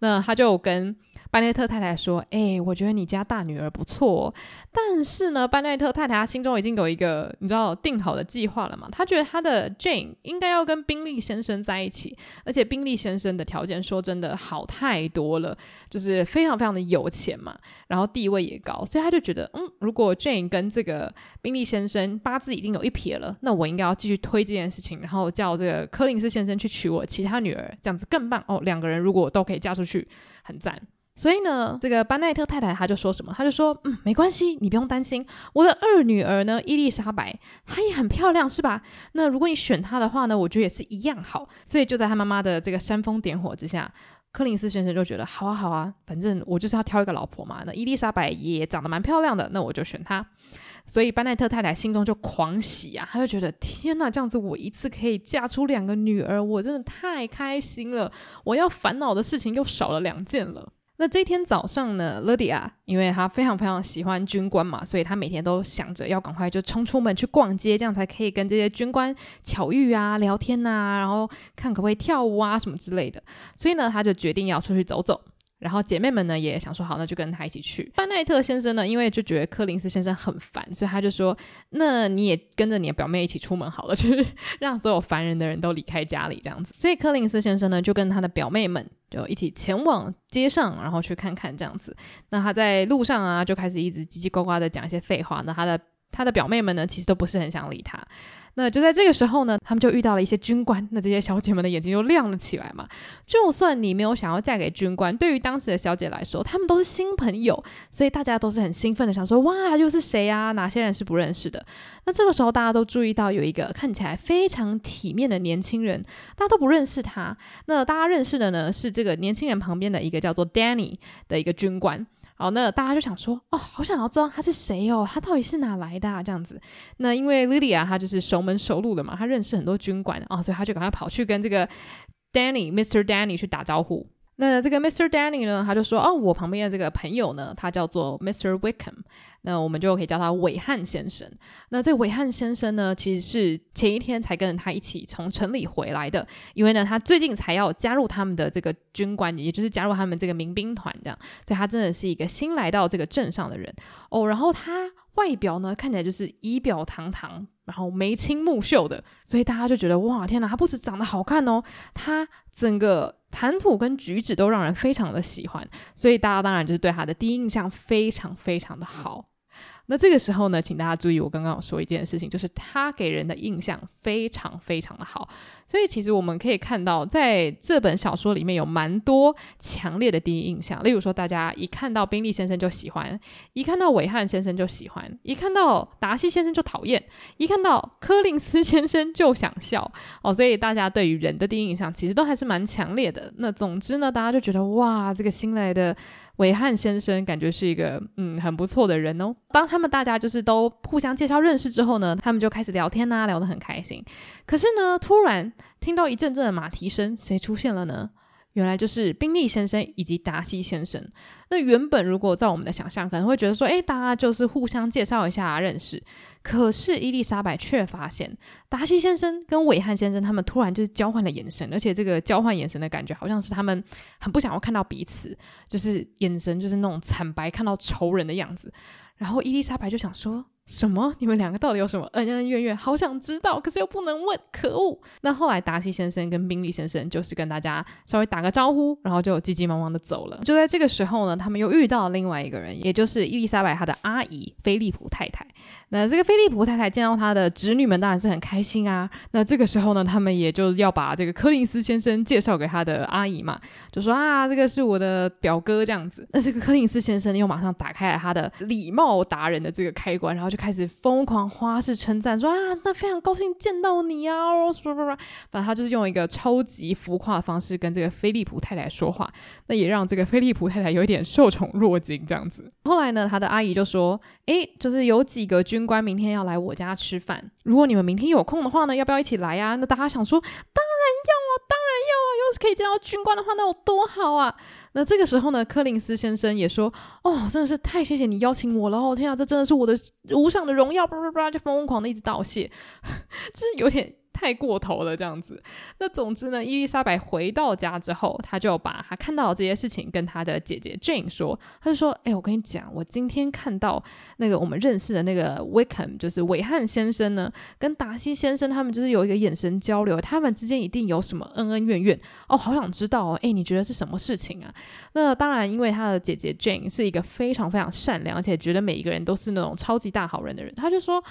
那他就跟班奈特太太说：“哎、我觉得你家大女儿不错，但是呢，班奈特太太她心中已经有一个你知道定好的计划了嘛？她觉得她的 Jane 应该要跟宾利先生在一起，而且宾利先生的条件说真的好太多了，就是非常非常的有钱嘛，然后地位也高，所以她就觉得，嗯，如果 Jane 跟这个宾利先生八字已经有一撇了，那我应该要继续推这件事情，然后叫这个柯林斯先生去娶我其他女儿，这样子更棒哦。两个人如果都可以嫁出去，很赞。”所以呢，这个班奈特太太她就说什么？她就说：“嗯，没关系，你不用担心。我的二女儿呢，伊丽莎白，她也很漂亮，是吧？那如果你选她的话呢，我觉得也是一样好。所以就在她妈妈的这个煽风点火之下，柯林斯先生就觉得好啊，好啊，反正我就是要挑一个老婆嘛。那伊丽莎白也长得蛮漂亮的，那我就选她。所以班奈特太太心中就狂喜啊，她就觉得天哪，这样子我一次可以嫁出两个女儿，我真的太开心了。我要烦恼的事情又少了两件了。”那这天早上呢乐迪亚因为他非常非常喜欢军官嘛，所以他每天都想着要赶快就冲出门去逛街，这样才可以跟这些军官巧遇啊、聊天呐，然后看可不可以跳舞啊什么之类的。所以呢，他就决定要出去走走。然后姐妹们呢也想说好，那就跟他一起去。班奈特先生呢，因为就觉得柯林斯先生很烦，所以他就说：“那你也跟着你的表妹一起出门好了，就是让所有烦人的人都离开家里这样子。”所以柯林斯先生呢就跟他的表妹们就一起前往街上，然后去看看这样子。那他在路上啊就开始一直叽叽呱呱的讲一些废话。那他的他的表妹们呢其实都不是很想理他。那就在这个时候呢，他们就遇到了一些军官。那这些小姐们的眼睛就亮了起来嘛。就算你没有想要嫁给军官，对于当时的小姐来说，他们都是新朋友，所以大家都是很兴奋的，想说哇，又是谁呀？哪些人是不认识的？那这个时候，大家都注意到有一个看起来非常体面的年轻人，大家都不认识他。那大家认识的呢，是这个年轻人旁边的一个叫做 Danny 的一个军官。哦，那大家就想说，哦，好想要知道他是谁哦，他到底是哪来的啊？这样子，那因为 Lydia 她就是熟门熟路的嘛，她认识很多军官啊，所以她就赶快跑去跟这个 Danny，Mr. Danny 去打招呼。那这个 Mr. Danny 呢，他就说：“哦，我旁边的这个朋友呢，他叫做 Mr. Wickham，那我们就可以叫他韦汉先生。那这伟汉先生呢，其实是前一天才跟着他一起从城里回来的，因为呢，他最近才要加入他们的这个军官，也就是加入他们这个民兵团这样，所以他真的是一个新来到这个镇上的人哦。然后他外表呢，看起来就是仪表堂堂。”然后眉清目秀的，所以大家就觉得哇，天哪，他不止长得好看哦，他整个谈吐跟举止都让人非常的喜欢，所以大家当然就是对他的第一印象非常非常的好。那这个时候呢，请大家注意，我刚刚有说一件事情，就是他给人的印象非常非常的好。所以其实我们可以看到，在这本小说里面有蛮多强烈的第一印象。例如说，大家一看到宾利先生就喜欢，一看到韦汉先生就喜欢，一看到达西先生就讨厌，一看到柯林斯先生就想笑哦。所以大家对于人的第一印象其实都还是蛮强烈的。那总之呢，大家就觉得哇，这个新来的。韦汉先生感觉是一个嗯很不错的人哦。当他们大家就是都互相介绍认识之后呢，他们就开始聊天呐、聊得很开心。可是呢，突然听到一阵阵的马蹄声，谁出现了呢？原来就是宾利先生以及达西先生。那原本如果照我们的想象，可能会觉得说，诶，大家就是互相介绍一下认识。可是伊丽莎白却发现，达西先生跟韦汉先生他们突然就是交换了眼神，而且这个交换眼神的感觉，好像是他们很不想要看到彼此，就是眼神就是那种惨白，看到仇人的样子。然后伊丽莎白就想说。什么？你们两个到底有什么恩恩怨怨？好想知道，可是又不能问，可恶！那后来达西先生跟宾利先生就是跟大家稍微打个招呼，然后就急急忙忙的走了。就在这个时候呢，他们又遇到了另外一个人，也就是伊丽莎白她的阿姨菲利普太太。那这个菲利普太太见到她的侄女们，当然是很开心啊。那这个时候呢，他们也就要把这个柯林斯先生介绍给他的阿姨嘛，就说啊，这个是我的表哥这样子。那这个柯林斯先生又马上打开了他的礼貌达人的这个开关，然后就。开始疯狂花式称赞，说啊，真的非常高兴见到你啊！什么什么反正他就是用一个超级浮夸的方式跟这个菲利普太太说话，那也让这个菲利普太太有一点受宠若惊这样子。后来呢，他的阿姨就说：“诶，就是有几个军军官明天要来我家吃饭，如果你们明天有空的话呢，要不要一起来呀？”那大家想说，当然要啊，当然要啊！要是可以见到军官的话，那有多好啊！那这个时候呢，柯林斯先生也说：“哦，真的是太谢谢你邀请我了哦！天啊，这真的是我的无上的荣耀！”叭叭叭，就疯狂的一直道谢，就是有点。太过头了，这样子。那总之呢，伊丽莎白回到家之后，她就把她看到的这些事情跟她的姐姐 Jane 说。她就说：“哎、我跟你讲，我今天看到那个我们认识的那个 Wickham，就是韦汉先生呢，跟达西先生他们就是有一个眼神交流，他们之间一定有什么恩恩怨怨哦，好想知道哦。哎、你觉得是什么事情啊？那当然，因为她的姐姐 Jane 是一个非常非常善良，而且觉得每一个人都是那种超级大好人的人，她就说。”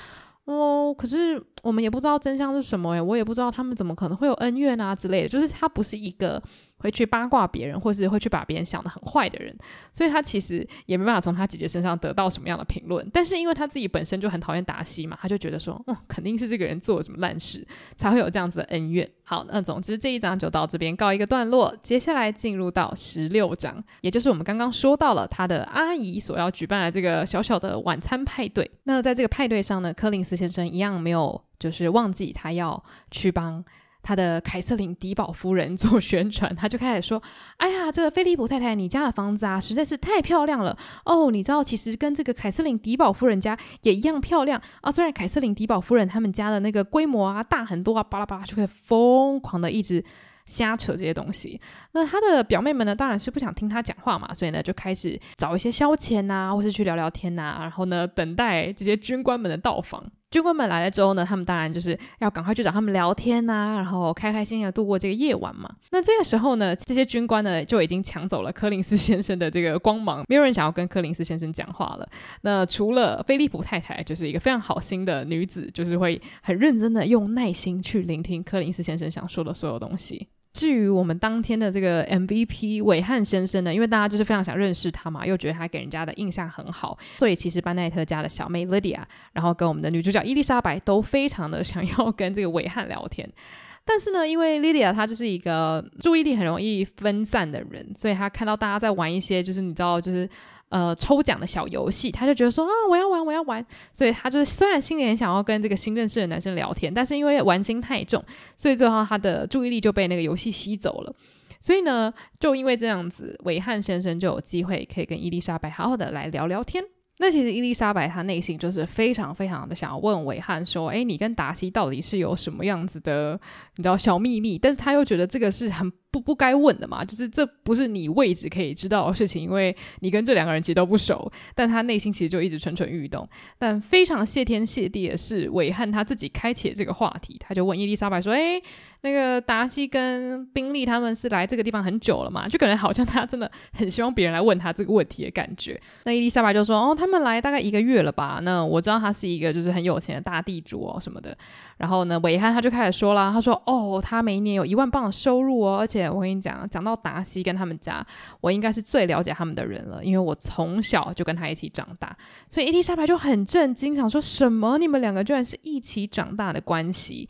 哦，可是我们也不知道真相是什么诶，我也不知道他们怎么可能会有恩怨啊之类的，就是他不是一个。会去八卦别人，或是会去把别人想得很坏的人，所以他其实也没办法从他姐姐身上得到什么样的评论。但是因为他自己本身就很讨厌达西嘛，他就觉得说，嗯，肯定是这个人做了什么烂事，才会有这样子的恩怨。好，那总之这一章就到这边告一个段落，接下来进入到十六章，也就是我们刚刚说到了他的阿姨所要举办的这个小小的晚餐派对。那在这个派对上呢，柯林斯先生一样没有就是忘记他要去帮。他的凯瑟琳·迪宝夫人 做宣传，他就开始说：“哎呀，这个菲利普太太，你家的房子啊，实在是太漂亮了哦！你知道，其实跟这个凯瑟琳·迪宝夫人家也一样漂亮啊。虽然凯瑟琳·迪宝夫人他们家的那个规模啊大很多啊，巴拉巴拉就会疯狂的一直瞎扯这些东西。那他的表妹们呢，当然是不想听他讲话嘛，所以呢，就开始找一些消遣呐、或是去聊聊天呐、然后呢，等待这些军官们的到访。”军官们来了之后呢，他们当然就是要赶快去找他们聊天呐、然后开开心心的度过这个夜晚嘛。那这个时候呢，这些军官呢就已经抢走了柯林斯先生的这个光芒，没有人想要跟柯林斯先生讲话了。那除了菲利普太太，就是一个非常好心的女子，就是会很认真的用耐心去聆听柯林斯先生想说的所有东西。至于我们当天的这个 MVP 韦汉先生呢，因为大家就是非常想认识他嘛，又觉得他给人家的印象很好，所以其实班奈特家的小妹 Lydia，然后跟我们的女主角伊丽莎白都非常的想要跟这个韦汉聊天。但是呢，因为 Lydia 她就是一个注意力很容易分散的人，所以她看到大家在玩一些就是你知道就是。呃，抽奖的小游戏，他就觉得说啊，我要玩，我要玩，所以他就是虽然心里很想要跟这个新认识的男生聊天，但是因为玩心太重，所以最后他的注意力就被那个游戏吸走了。所以呢，就因为这样子，韦汉先生就有机会可以跟伊丽莎白好好的来聊聊天。那其实伊丽莎白她内心就是非常非常的想要问韦汉说：“诶，你跟达西到底是有什么样子的，你知道小秘密？”但是他又觉得这个是很。不不该问的嘛，就是这不是你位置可以知道的事情，因为你跟这两个人其实都不熟。但他内心其实就一直蠢蠢欲动。但非常谢天谢地的是，韦翰他自己开启这个话题，他就问伊丽莎白说：“诶，那个达西跟宾利他们是来这个地方很久了嘛？”就感觉好像他真的很希望别人来问他这个问题的感觉。那伊丽莎白就说：“哦，他们来大概一个月了吧？那我知道他是一个就是很有钱的大地主哦什么的。”然后呢，韦翰他就开始说了，他说：“哦，他每一年有一万镑的收入哦，而且我跟你讲，讲到达西跟他们家，我应该是最了解他们的人了，因为我从小就跟他一起长大。”所以伊丽莎白就很震惊，想说什么？你们两个居然是一起长大的关系？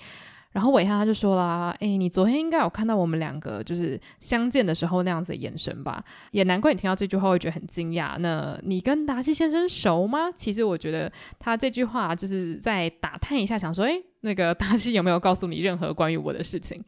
然后韦翰他就说啦：“哎，你昨天应该有看到我们两个就是相见的时候那样子的眼神吧？也难怪你听到这句话会觉得很惊讶。那你跟达西先生熟吗？其实我觉得他这句话就是在打探一下，想说，哎。”那个达西有没有告诉你任何关于我的事情？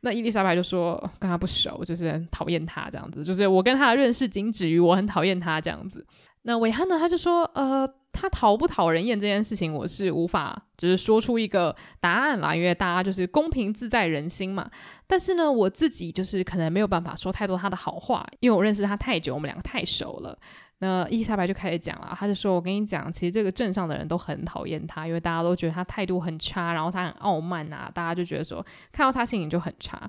那伊丽莎白就说跟他不熟，就是讨厌他这样子，就是我跟他的认识仅止于我很讨厌他这样子。那韦翰呢，他就说，呃，他讨不讨人厌这件事情，我是无法就是说出一个答案来，因为大家就是公平自在人心嘛。但是呢，我自己就是可能没有办法说太多他的好话，因为我认识他太久，我们两个太熟了。那伊丽莎白就开始讲了，他就说：“我跟你讲，其实这个镇上的人都很讨厌他，因为大家都觉得他态度很差，然后他很傲慢啊，大家就觉得说看到他心情就很差。”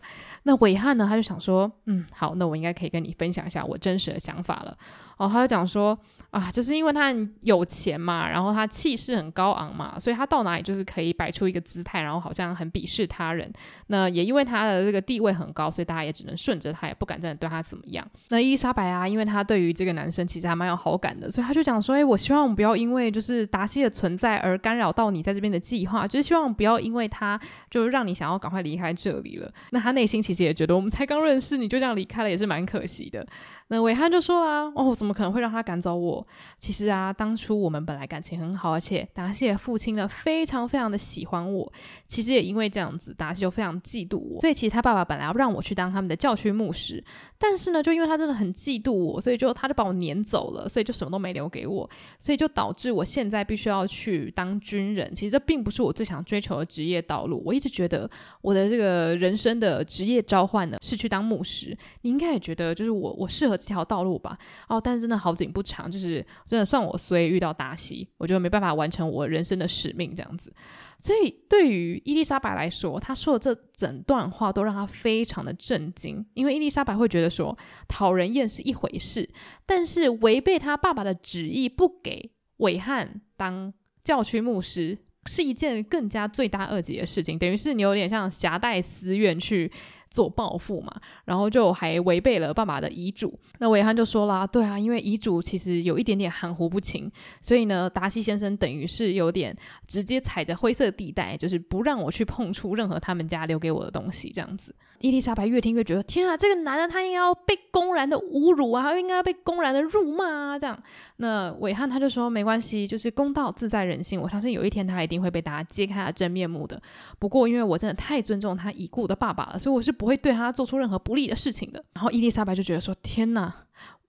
那韦翰呢，他就想说：“嗯，好，那我应该可以跟你分享一下我真实的想法了。”哦，他就讲说。啊，就是因为他很有钱嘛，然后他气势很高昂嘛，所以他到哪里就是可以摆出一个姿态，然后好像很鄙视他人。那也因为他的这个地位很高，所以大家也只能顺着他，也不敢真的对他怎么样。那伊丽莎白啊，因为他对于这个男生其实还蛮有好感的，所以他就讲说：“哎，我希望我们不要因为就是达西的存在而干扰到你在这边的计划，就是希望不要因为他就让你想要赶快离开这里了。”那他内心其实也觉得，我们才刚认识你就这样离开了，也是蛮可惜的。那韦汉就说啦：“哦，怎么可能会让他赶走我？其实啊，当初我们本来感情很好，而且达西的父亲呢，非常非常的喜欢我。其实也因为这样子，达西就非常嫉妒我。所以其实他爸爸本来要让我去当他们的教区牧师，但是呢，就因为他真的很嫉妒我，所以就他就把我撵走了，所以就什么都没留给我。所以就导致我现在必须要去当军人。其实这并不是我最想追求的职业道路。我一直觉得我的这个人生的职业召唤呢，是去当牧师。你应该也觉得，就是我我适合。”这条道路吧，哦，但是真的好景不长，就是真的算我衰遇到达西，我就没办法完成我人生的使命这样子。所以对于伊丽莎白来说，她说的这整段话都让她非常的震惊，因为伊丽莎白会觉得说讨人厌是一回事，但是违背她爸爸的旨意不给韦翰当教区牧师是一件更加罪大恶极的事情，等于是你有点像挟带私怨去。做报复嘛，然后就还违背了爸爸的遗嘱。那韦翰就说啦，对啊，因为遗嘱其实有一点点含糊不清，所以呢，达西先生等于是有点直接踩着灰色地带，就是不让我去碰触任何他们家留给我的东西，这样子。伊丽莎白越听越觉得，天啊，这个男的他应该要被公然的侮辱啊，应该要被公然的辱骂啊，这样。那韦翰他就说，没关系，就是公道自在人心，我相信有一天他一定会被大家揭开他真面目的。不过因为我真的太尊重他已故的爸爸了，所以我是不会对他做出任何不利的事情的。然后伊丽莎白就觉得说，天哪，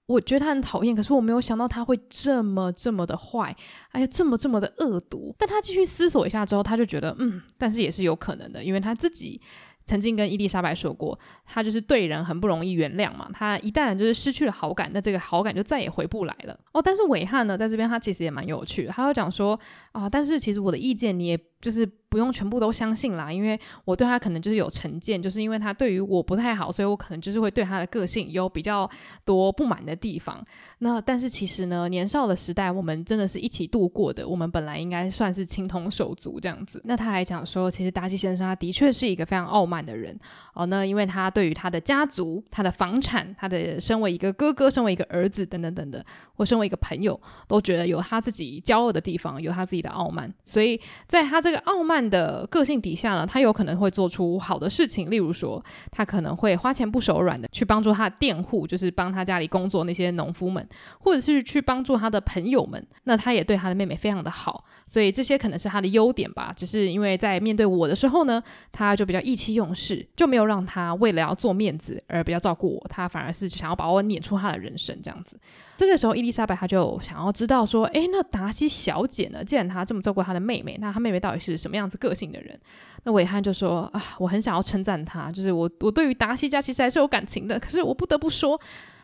我觉得他很讨厌，可是我没有想到他会这么这么的坏，哎呀，这么这么的恶毒。但他继续思索一下之后，他就觉得，嗯，但是也是有可能的，因为他自己。曾经跟伊丽莎白说过，他就是对人很不容易原谅嘛。他一旦就是失去了好感，那这个好感就再也回不来了。哦，但是韦翰呢，在这边他其实也蛮有趣的，他会讲说啊，但是其实我的意见你也。就是不用全部都相信啦，因为我对他可能就是有成见，就是因为他对于我不太好，所以我可能就是会对他的个性有比较多不满的地方。那但是其实呢，年少的时代我们真的是一起度过的，我们本来应该算是情同手足这样子。那他还讲说，其实达西先生他的确是一个非常傲慢的人哦。那因为他对于他的家族、他的房产、他的身为一个哥哥、身为一个儿子等等等等，或身为一个朋友，都觉得有他自己骄傲的地方，有他自己的傲慢，所以在他这。这个傲慢的个性底下呢，他有可能会做出好的事情，例如说，他可能会花钱不手软的去帮助他的佃户，就是帮他家里工作那些农夫们，或者是去帮助他的朋友们。那他也对他的妹妹非常的好，所以这些可能是他的优点吧。只是因为在面对我的时候呢，他就比较意气用事，就没有让他为了要做面子而比较照顾我，他反而是想要把我撵出他的人生这样子。这个时候，伊丽莎白她就想要知道说，诶，那达西小姐呢？既然她这么照顾她的妹妹，那她妹妹到底是什么样子个性的人？那韦翰就说啊，我很想要称赞她，就是我我对于达西家其实还是有感情的，可是我不得不说。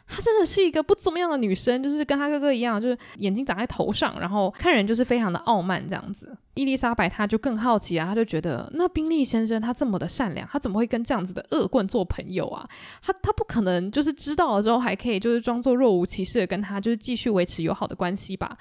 她真的是一个不怎么样的女生，就是跟她哥哥一样，就是眼睛长在头上，然后看人就是非常的傲慢这样子。伊丽莎白她就更好奇啊，她就觉得那宾利先生他这么的善良，他怎么会跟这样子的恶棍做朋友啊？他他不可能就是知道了之后还可以就是装作若无其事的跟他就是继续维持友好的关系吧？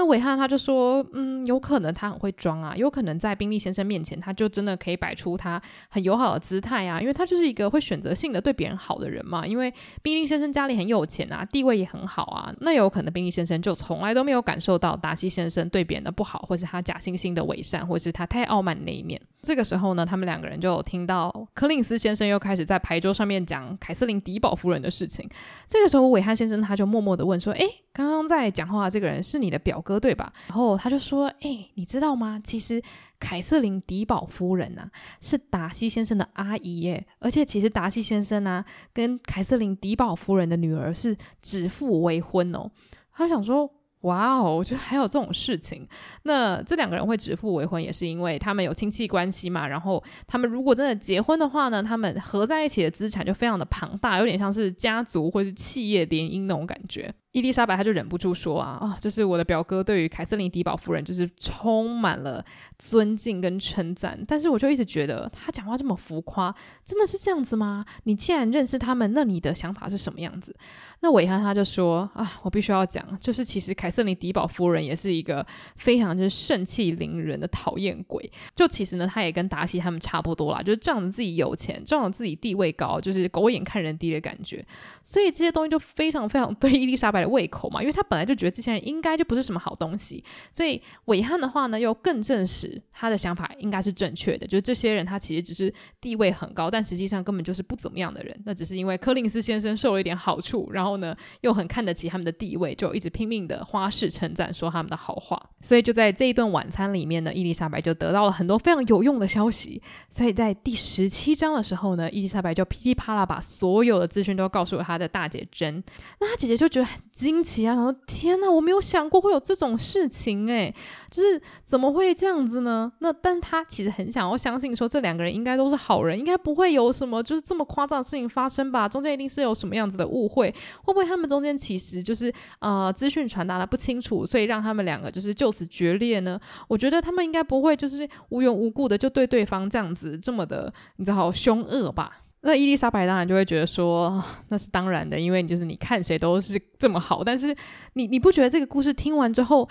那韦翰他就说，嗯，有可能他很会装啊，有可能在宾利先生面前，他就真的可以摆出他很友好的姿态啊，因为他就是一个会选择性的对别人好的人嘛。因为宾利先生家里很有钱啊，地位也很好啊，那有可能宾利先生就从来都没有感受到达西先生对别人的不好，或是他假惺惺的伪善，或是他太傲慢那一面。这个时候呢，他们两个人就听到柯林斯先生又开始在牌桌上面讲凯瑟琳迪宝夫人的事情。这个时候，韦翰先生他就默默的问说：“诶，刚刚在讲话这个人是你的表哥？”哥对吧？然后他就说：“哎、你知道吗？其实凯瑟琳迪宝夫人呐、是达西先生的阿姨耶。而且其实达西先生呢、跟凯瑟琳迪宝夫人的女儿是指腹为婚哦。”他想说。哇哦，我觉得还有这种事情。那这两个人会指腹为婚，也是因为他们有亲戚关系嘛。然后他们如果真的结婚的话呢，他们合在一起的资产就非常的庞大，有点像是家族或是企业联姻那种感觉。伊丽莎白她就忍不住说啊啊，就是我的表哥对于凯瑟琳迪宝夫人就是充满了尊敬跟称赞，但是我就一直觉得他讲话这么浮夸，真的是这样子吗？你既然认识他们，那你的想法是什么样子？那韦翰他就说啊，我必须要讲，就是其实凯瑟琳迪宝夫人也是一个非常就是盛气凌人的讨厌鬼，就其实呢，他也跟达西他们差不多啦，就是仗着自己有钱，仗着自己地位高，就是狗眼看人低的感觉，所以这些东西就非常非常对伊丽莎白胃口嘛，因为他本来就觉得这些人应该就不是什么好东西，所以韦翰的话呢，又更证实他的想法应该是正确的，就是这些人他其实只是地位很高，但实际上根本就是不怎么样的人，那只是因为柯林斯先生受了一点好处，然后呢又很看得起他们的地位，就一直拼命的花式称赞说他们的好话，所以就在这一顿晚餐里面呢，伊丽莎白就得到了很多非常有用的消息，所以在第十七章的时候呢，伊丽莎白就噼里啪啦把所有的资讯都告诉了她的大姐珍，那她姐姐就觉得很。惊奇啊！然后天哪，我没有想过会有这种事情诶，就是怎么会这样子呢？那但他其实很想要相信说，这两个人应该都是好人，应该不会有什么就是这么夸张的事情发生吧？中间一定是有什么样子的误会，会不会他们中间其实就是呃资讯传达的不清楚，所以让他们两个就是就此决裂呢？我觉得他们应该不会就是无缘无故的就对对方这样子这么的，你知道好凶恶吧？那伊丽莎白当然就会觉得说，那是当然的，因为你就是你看谁都是这么好，但是你你不觉得这个故事听完之后，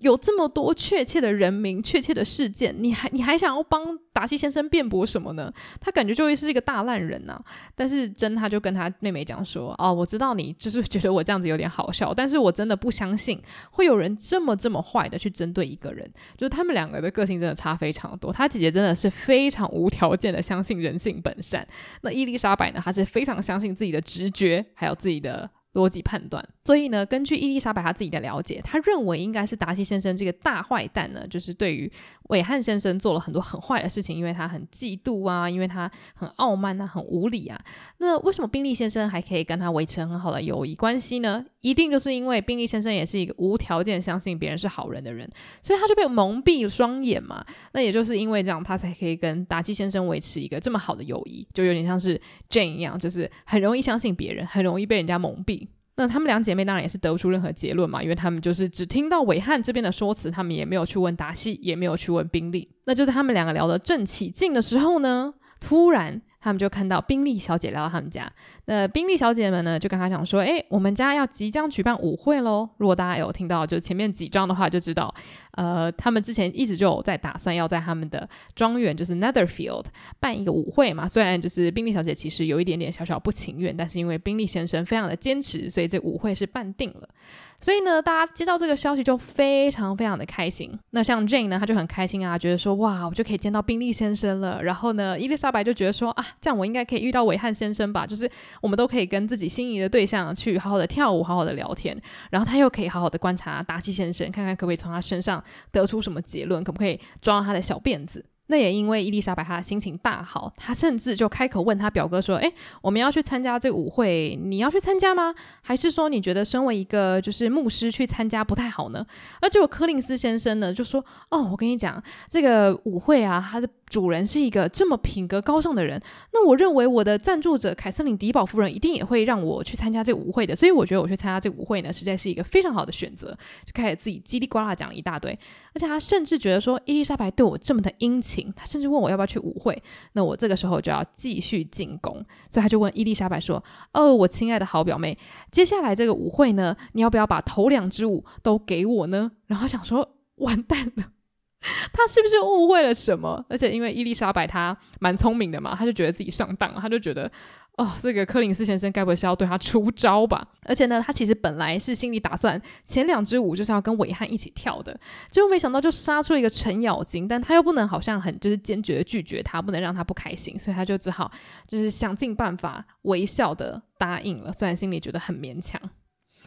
有这么多确切的人名、确切的事件，你还你还想要帮达西先生辩驳什么呢？他感觉就会是一个大烂人呐、但是真他就跟他妹妹讲说：“哦，我知道你就是觉得我这样子有点好笑，但是我真的不相信会有人这么这么坏的去针对一个人。就是他们两个的个性真的差非常多。他姐姐真的是非常无条件的相信人性本善，那伊丽莎白呢，她是非常相信自己的直觉，还有自己的。”逻辑判断，所以呢，根据伊丽莎白她自己的了解，她认为应该是达西先生这个大坏蛋呢，就是对于韦翰先生做了很多很坏的事情，因为他很嫉妒啊，因为他很傲慢啊，很无理啊。那为什么宾利先生还可以跟他维持很好的友谊关系呢？一定就是因为宾利先生也是一个无条件相信别人是好人的人，所以他就被蒙蔽了双眼嘛。那也就是因为这样，他才可以跟达西先生维持一个这么好的友谊，就有点像是 Jane 一样，就是很容易相信别人，很容易被人家蒙蔽。那她们两姐妹当然也是得不出任何结论嘛，因为她们就是只听到韦翰这边的说辞，她们也没有去问达西，也没有去问宾利。那就在她们两个聊得正起劲的时候呢，突然。他们就看到宾利小姐来到他们家，那宾利小姐们呢就跟他讲说：“哎，我们家要即将举办舞会喽！如果大家有听到就前面几章的话，就知道呃，他们之前一直就在打算要在他们的庄园，就是 Netherfield 办一个舞会嘛。虽然就是宾利小姐其实有一点点小小不情愿，但是因为宾利先生非常的坚持，所以这舞会是办定了。所以呢，大家接到这个消息就非常非常的开心。那像 Jane 呢，她就很开心啊，觉得说哇，我就可以见到宾利先生了。然后呢，伊丽莎白就觉得说啊，这样我应该可以遇到韦翰先生吧，就是我们都可以跟自己心仪的对象去好好的跳舞，好好的聊天。然后他又可以好好的观察达西先生，看看可不可以从他身上得出什么结论，可不可以抓到他的小辫子。那也因为伊丽莎白她的心情大好，她甚至就开口问她表哥说：“诶，我们要去参加这个舞会，你要去参加吗？还是说你觉得身为一个就是牧师去参加不太好呢？”而结果柯林斯先生呢就说：“哦，我跟你讲，这个舞会啊，他的。”主人是一个这么品格高尚的人，那我认为我的赞助者凯瑟琳迪宝夫人一定也会让我去参加这个舞会的，所以我觉得我去参加这个舞会呢，实在是一个非常好的选择。就开始自己叽里呱啦讲了一大堆，而且他甚至觉得说伊丽莎白对我这么的殷勤，他甚至问我要不要去舞会，那我这个时候就要继续进攻，所以他就问伊丽莎白说：“哦，我亲爱的好表妹，接下来这个舞会呢，你要不要把头两支舞都给我呢？”然后想说完蛋了。他是不是误会了什么？而且因为伊丽莎白她蛮聪明的嘛，她就觉得自己上当了，她就觉得哦，这个柯林斯先生该不会是要对他出招吧？而且呢，他其实本来是心里打算前两支舞就是要跟韦翰一起跳的，结果没想到就杀出一个程咬金，但他又不能好像很就是坚决的拒绝他，不能让他不开心，所以他就只好就是想尽办法微笑的答应了，虽然心里觉得很勉强。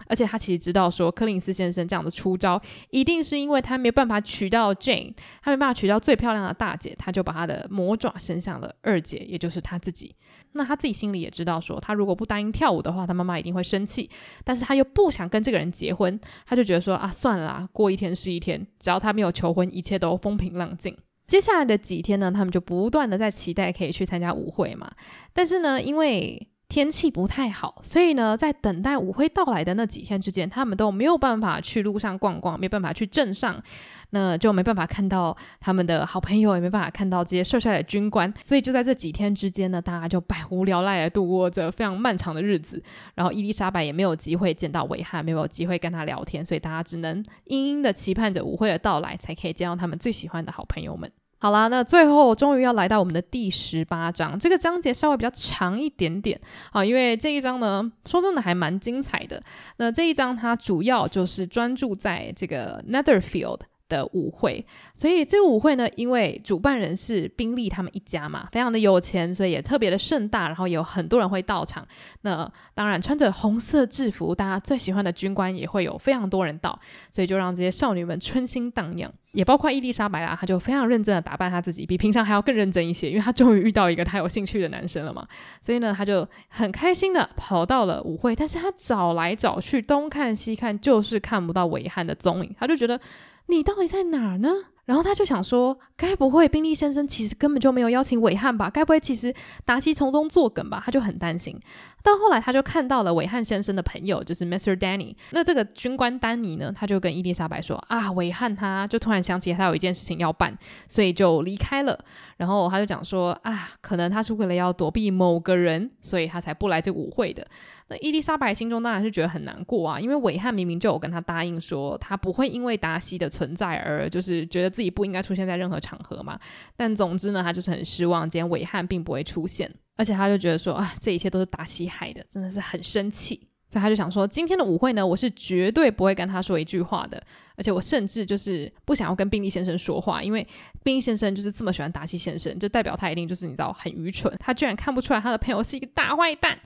而且他其实知道，说柯林斯先生这样的出招，一定是因为他没办法娶到 Jane，他没办法娶到最漂亮的大姐，他就把他的魔爪伸向了二姐，也就是他自己。那他自己心里也知道，说他如果不答应跳舞的话，他妈妈一定会生气。但是他又不想跟这个人结婚，他就觉得说啊，算了啦，过一天是一天，只要他没有求婚，一切都风平浪静。接下来的几天呢，他们就不断的在期待可以去参加舞会嘛。但是呢，因为天气不太好，所以呢，在等待舞会到来的那几天之间，他们都没有办法去路上逛逛，没办法去镇上，那就没办法看到他们的好朋友，也没办法看到这些帅帅的军官。所以就在这几天之间呢，大家就百无聊赖的度过着非常漫长的日子。然后伊丽莎白也没有机会见到维汉，没有机会跟他聊天，所以大家只能殷殷的期盼着舞会的到来，才可以见到他们最喜欢的好朋友们。好啦，那最后终于要来到我们的第十八章，这个章节稍微比较长一点点啊，因为这一章呢，说真的还蛮精彩的。那这一章它主要就是专注在这个 Netherfield 的舞会，所以这个舞会呢，因为主办人是宾利他们一家嘛，非常的有钱，所以也特别的盛大，然后有很多人会到场。那当然穿着红色制服，大家最喜欢的军官也会有非常多人到，所以就让这些少女们春心荡漾，也包括伊丽莎白啦，她就非常认真的打扮她自己，比平常还要更认真一些，因为她终于遇到一个她有兴趣的男生了嘛，所以呢，她就很开心的跑到了舞会，但是她找来找去，东看西看，就是看不到韦汉的踪影，她就觉得。你到底在哪儿呢？然后他就想说，该不会宾利先生其实根本就没有邀请韦翰吧？该不会其实达西从中作梗吧？他就很担心。到后来，他就看到了韦翰先生的朋友，就是 Mr. Danny。那这个军官丹尼呢，他就跟伊丽莎白说：“啊，韦翰他就突然想起他有一件事情要办，所以就离开了。然后他就讲说：啊，可能他是为了要躲避某个人，所以他才不来这舞会的。那伊丽莎白心中当然是觉得很难过啊，因为韦翰明明就有跟他答应说，他不会因为达西的存在而就是觉得自己不应该出现在任何场合嘛。但总之呢，他就是很失望，今天韦翰并不会出现。”而且他就觉得说啊，这一切都是达西害的，真的是很生气。所以他就想说，今天的舞会呢，我是绝对不会跟他说一句话的。而且我甚至就是不想要跟宾利先生说话，因为宾利先生就是这么喜欢达西先生，就代表他一定就是你知道很愚蠢，他居然看不出来他的朋友是一个大坏蛋。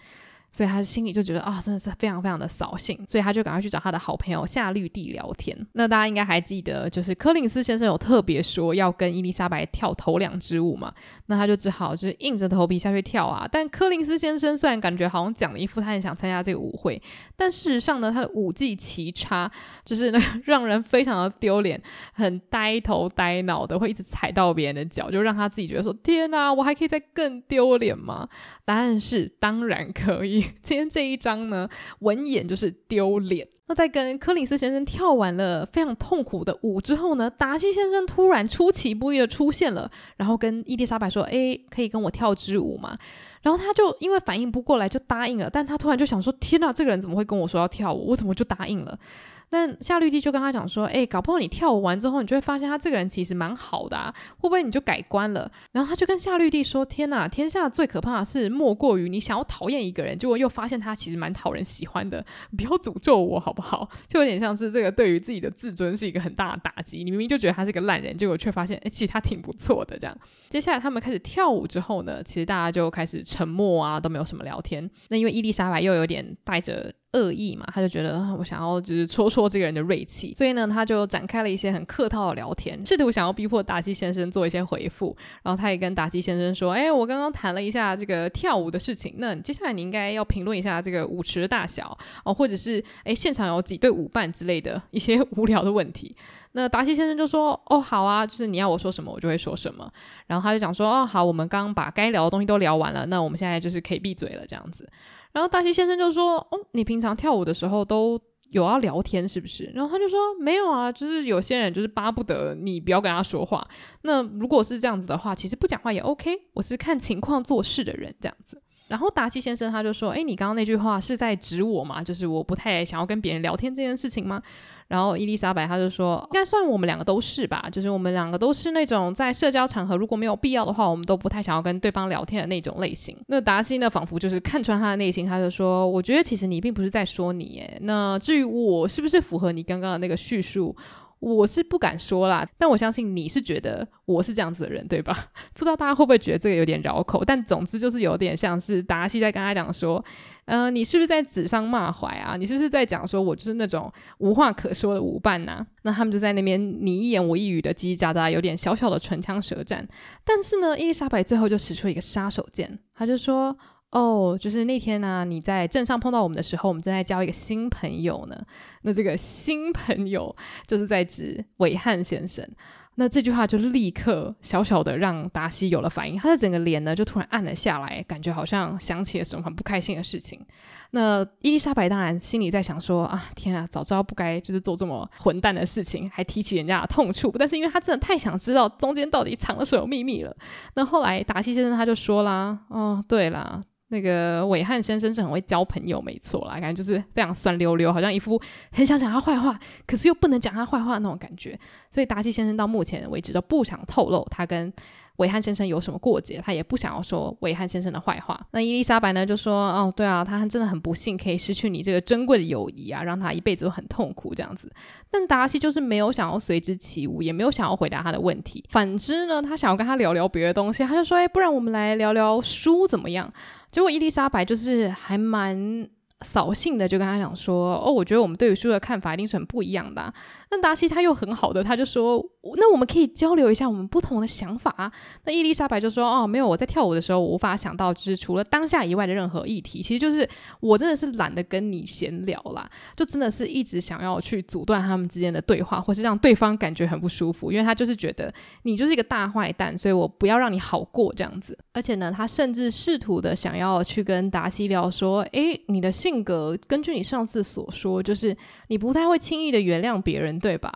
所以他心里就觉得啊、真的是非常非常的扫兴，所以他就赶快去找他的好朋友夏绿蒂聊天。那大家应该还记得，就是柯林斯先生有特别说要跟伊丽莎白跳头两支舞嘛，那他就只好就是硬着头皮下去跳啊。但柯林斯先生虽然感觉好像讲了一副他很想参加这个舞会，但事实上呢，他的舞技奇差，就是那个让人非常的丢脸，很呆头呆脑的，会一直踩到别人的脚，就让他自己觉得说：天哪，我还可以再更丢脸吗？答案是当然可以。今天这一张呢，文眼就是丢脸。那在跟柯林斯先生跳完了非常痛苦的舞之后呢，达西先生突然出其不意的出现了，然后跟伊丽莎白说：“诶，可以跟我跳支舞吗？”然后他就因为反应不过来就答应了，但他突然就想说：天哪，这个人怎么会跟我说要跳舞？我怎么就答应了？但夏绿蒂就跟他讲说：“哎，搞不好你跳舞完之后，你就会发现他这个人其实蛮好的啊，会不会你就改观了？”然后他就跟夏绿蒂说：“天哪，天下最可怕的事莫过于你想要讨厌一个人，结果又发现他其实蛮讨人喜欢的。不要诅咒我好不好？就有点像是这个对于自己的自尊是一个很大的打击。你明明就觉得他是个烂人，结果却发现哎，其实他挺不错的。这样，接下来他们开始跳舞之后呢，其实大家就开始沉默啊，都没有什么聊天。那因为伊丽莎白又有点带着。”恶意嘛，他就觉得我想要就是戳戳这个人的锐气，所以呢，他就展开了一些很客套的聊天，试图想要逼迫达西先生做一些回复。然后他也跟达西先生说：“哎，我刚刚谈了一下这个跳舞的事情，那接下来你应该要评论一下这个舞池的大小哦，或者是哎现场有几对舞伴之类的一些无聊的问题。”那达西先生就说：“哦，好啊，就是你要我说什么，我就会说什么。”然后他就讲说：“哦，好，我们刚刚把该聊的东西都聊完了，那我们现在就是可以闭嘴了，这样子。”然后达西先生就说：“哦，你平常跳舞的时候都有要聊天是不是？”然后他就说：“没有啊，就是有些人就是巴不得你不要跟他说话。那如果是这样子的话，其实不讲话也 OK。我是看情况做事的人，这样子。”然后达西先生他就说：“诶，你刚刚那句话是在指我吗？就是我不太想要跟别人聊天这件事情吗？”然后伊丽莎白她就说：“应该算我们两个都是吧，就是我们两个都是那种在社交场合如果没有必要的话，我们都不太想要跟对方聊天的那种类型。”那达西呢，仿佛就是看穿他的内心，他就说：“我觉得其实你并不是在说你，耶。那至于我是不是符合你刚刚的那个叙述？”我是不敢说啦，但我相信你是觉得我是这样子的人，对吧？不知道大家会不会觉得这个有点绕口，但总之就是有点像是达西在跟他讲说，呃，你是不是在指桑骂槐啊？你是不是在讲说我就是那种无话可说的舞伴呐？那他们就在那边你一言我一语的叽叽喳喳，有点小小的唇枪舌战。但是呢，伊丽莎白最后就使出一个杀手锏，他就说。哦就是那天呢、你在镇上碰到我们的时候，我们正在交一个新朋友呢。那这个新朋友就是在指韦汉先生。那这句话就立刻小小的让达西有了反应，他的整个脸呢就突然暗了下来，感觉好像想起了什么很不开心的事情。那伊丽莎白当然心里在想说啊，天啊，早知道不该就是做这么混蛋的事情，还提起人家的痛处。但是因为他真的太想知道中间到底藏了什么秘密了。那后来达西先生他就说啦，哦，对啦。那个伟汉先生是很会交朋友，没错啦，感觉就是非常酸溜溜，好像一副很想讲他坏话，可是又不能讲他坏话那种感觉。所以达西先生到目前为止都不想透露他跟韦汉先生有什么过节，他也不想要说韦汉先生的坏话。那伊丽莎白呢就说：“哦，对啊，他真的很不幸，可以失去你这个珍贵的友谊啊，让他一辈子都很痛苦这样子。”但达西就是没有想要随之起舞，也没有想要回答他的问题。反之呢，他想要跟他聊聊别的东西，他就说：“哎，不然我们来聊聊书怎么样？”结果伊丽莎白就是还蛮。扫兴的就跟他讲说：“哦，我觉得我们对于书的看法一定是很不一样的。”那达西他又很好的，他就说：“那我们可以交流一下我们不同的想法啊。”那伊丽莎白就说：“哦，没有，我在跳舞的时候，无法想到就是除了当下以外的任何议题。其实就是我真的是懒得跟你闲聊啦，就真的是一直想要去阻断他们之间的对话，或是让对方感觉很不舒服，因为他就是觉得你就是一个大坏蛋，所以我不要让你好过这样子。而且呢，他甚至试图的想要去跟达西聊说：‘诶，你的。’性性格根据你上次所说，就是你不太会轻易的原谅别人，对吧？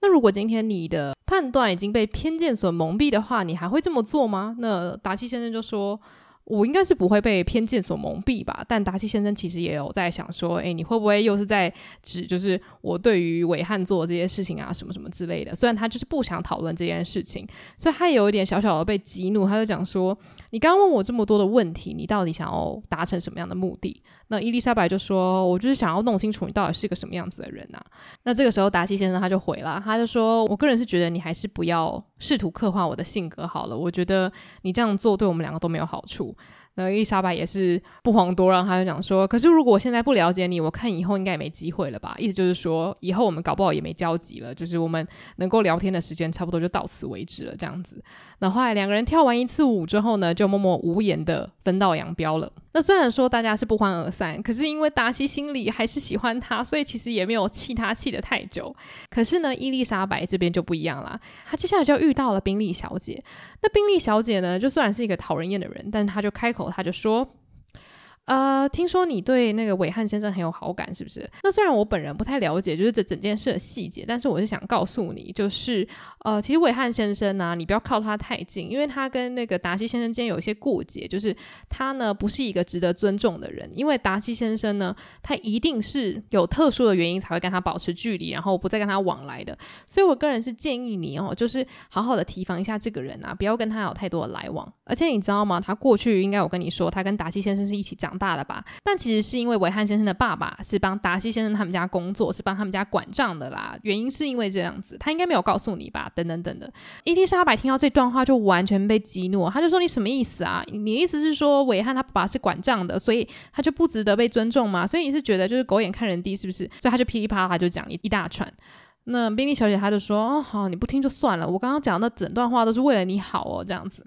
那如果今天你的判断已经被偏见所蒙蔽的话，你还会这么做吗？那达西先生就说。我应该是不会被偏见所蒙蔽吧，但达西先生其实也有在想说，诶，你会不会又是在指就是我对于韦汉做这些事情啊，什么什么之类的？虽然他就是不想讨论这件事情，所以他有一点小小的被激怒，他就讲说，你刚刚问我这么多的问题，你到底想要达成什么样的目的？那伊丽莎白就说，我就是想要弄清楚你到底是个什么样子的人呐。那这个时候达西先生他就回了，他就说，我个人是觉得你还是不要试图刻画我的性格好了，我觉得你这样做对我们两个都没有好处。那伊丽莎白也是不遑多让，他就讲说：“可是如果我现在不了解你，我看以后应该也没机会了吧？意思就是说，以后我们搞不好也没交集了，就是我们能够聊天的时间差不多就到此为止了，这样子。那后来两个人跳完一次舞之后呢，就默默无言的分道扬镳了。那虽然说大家是不欢而散，可是因为达西心里还是喜欢他，所以其实也没有气他气得太久。可是呢，伊丽莎白这边就不一样啦，她接下来就遇到了宾利小姐。那宾利小姐呢，就虽然是一个讨人厌的人，但她就开口。”她就说：“呃，听说你对那个韦翰先生很有好感，是不是？那虽然我本人不太了解，就是这整件事的细节，但是我是想告诉你，就是呃，其实韦翰先生呢、你不要靠他太近，因为他跟那个达西先生之间有一些过节，就是他呢不是一个值得尊重的人，因为达西先生呢，他一定是有特殊的原因才会跟他保持距离，然后不再跟他往来的。所以我个人是建议你哦，就是好好的提防一下这个人啊，不要跟他有太多的来往。而且你知道吗？他过去应该有跟你说，他跟达西先生是一起长大了吧？但其实是因为韦翰先生的爸爸是帮达西先生他们家工作，是帮他们家管账的啦。原因是因为这样子，他应该没有告诉你吧？等等等等的。伊丽莎白听到这段话就完全被激怒，他就说：“你什么意思啊？你意思是说韦翰他爸爸是管账的，所以他就不值得被尊重吗？所以你是觉得就是狗眼看人低是不是？所以他就噼里啪啦就讲一一大串。那宾利小姐她就说：哦，好，你不听就算了。我刚刚讲的整段话都是为了你好哦，这样子。”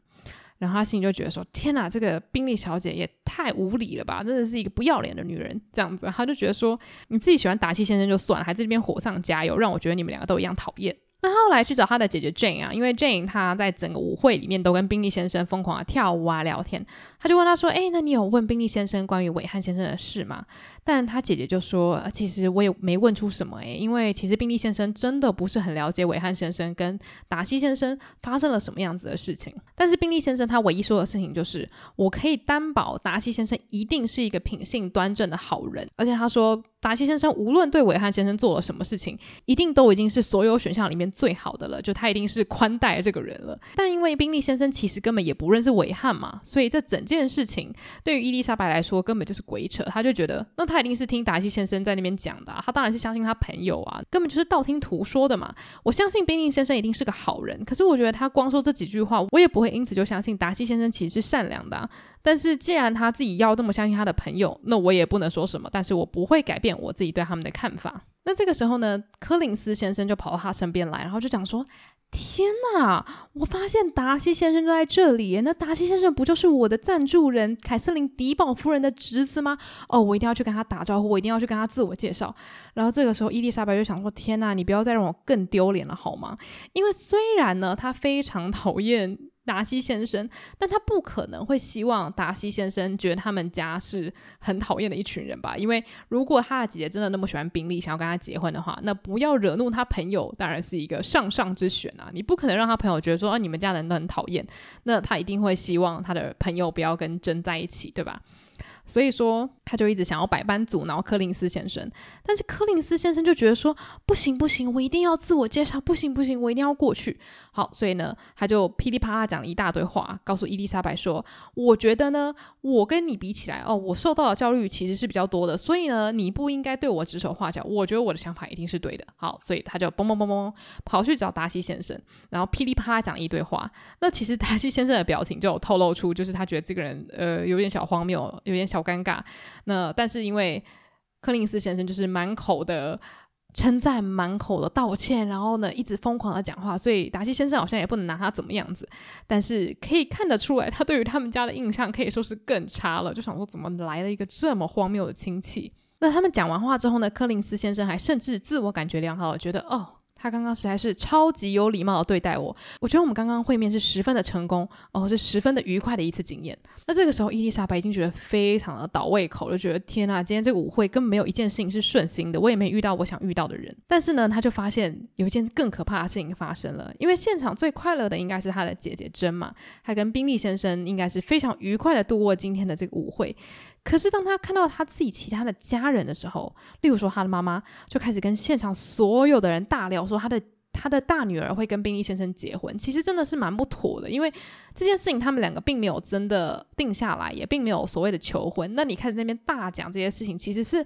然后他心里就觉得说：“天哪，这个宾利小姐也太无理了吧！真的是一个不要脸的女人。”这样子，他就觉得说：“你自己喜欢达西先生就算了，还在这边火上加油，让我觉得你们两个都一样讨厌。”那后来去找他的姐姐 Jane 啊，因为 Jane 她在整个舞会里面都跟宾利先生疯狂的跳舞啊聊天，他就问他说：“诶，那你有问宾利先生关于韦翰先生的事吗？”但他姐姐就说：“其实我也没问出什么诶，因为其实宾利先生真的不是很了解韦翰先生跟达西先生发生了什么样子的事情。但是宾利先生他唯一说的事情就是，我可以担保达西先生一定是一个品性端正的好人，而且他说。”达西先生无论对韦翰先生做了什么事情，一定都已经是所有选项里面最好的了，就他一定是宽待这个人了。但因为宾利先生其实根本也不认识韦翰嘛，所以这整这件事情对于伊丽莎白来说根本就是鬼扯。她就觉得，那她一定是听达西先生在那边讲的啊，他当然是相信他朋友啊，根本就是道听途说的嘛。我相信宾利先生一定是个好人，可是我觉得他光说这几句话，我也不会因此就相信达西先生其实是善良的啊。但是既然他自己要这么相信他的朋友，那我也不能说什么。但是我不会改变我自己对他们的看法。那这个时候呢，柯林斯先生就跑到他身边来，然后就讲说：“天哪，我发现达西先生就在这里。那达西先生不就是我的赞助人凯瑟琳迪宝夫人的侄子吗？哦，我一定要去跟他打招呼，我一定要去跟他自我介绍。”然后这个时候，伊丽莎白就想说：“天哪，你不要再让我更丢脸了好吗？因为虽然呢，他非常讨厌。”达西先生，但他不可能会希望达西先生觉得他们家是很讨厌的一群人吧？因为如果他的姐姐真的那么喜欢宾利，想要跟他结婚的话，那不要惹怒他朋友，当然是一个上上之选啊！你不可能让他朋友觉得说啊，你们家人都很讨厌，那他一定会希望他的朋友不要跟真在一起，对吧？所以说，他就一直想要百般阻挠柯林斯先生，但是柯林斯先生就觉得说，不行不行，我一定要自我介绍，不行不行，我一定要过去。好，所以呢，他就噼里啪啦讲了一大堆话，告诉伊丽莎白说，我觉得呢，我跟你比起来，哦，我受到的教育其实是比较多的，所以呢，你不应该对我指手画脚。我觉得我的想法一定是对的。好，所以他就嘣嘣嘣嘣跑去找达西先生，然后噼里啪啦讲了一堆话。那其实达西先生的表情就有透露出，就是他觉得这个人呃有点小荒谬，有点小。好尴尬，那但是因为柯林斯先生就是满口的称赞，满口的道歉，然后呢一直疯狂的讲话，所以达西先生好像也不能拿他怎么样子。但是可以看得出来，他对于他们家的印象可以说是更差了。就想说，怎么来了一个这么荒谬的亲戚？那他们讲完话之后呢，柯林斯先生还甚至自我感觉良好，觉得哦。他刚刚实在是超级有礼貌的对待我，我觉得我们刚刚会面是十分的成功哦，是十分的愉快的一次经验。那这个时候，伊丽莎白已经觉得非常的倒胃口，就觉得天呐，今天这个舞会根本没有一件事情是顺心的，我也没遇到我想遇到的人。但是呢，他就发现有一件更可怕的事情发生了，因为现场最快乐的应该是他的姐姐珍嘛，她跟宾利先生应该是非常愉快的度过今天的这个舞会。可是当他看到他自己其他的家人的时候，例如说他的妈妈，就开始跟现场所有的人大聊，说他的他的大女儿会跟宾利先生结婚，其实真的是蛮不妥的，因为这件事情他们两个并没有真的定下来，也并没有所谓的求婚。那你开始那边大讲这些事情，其实是。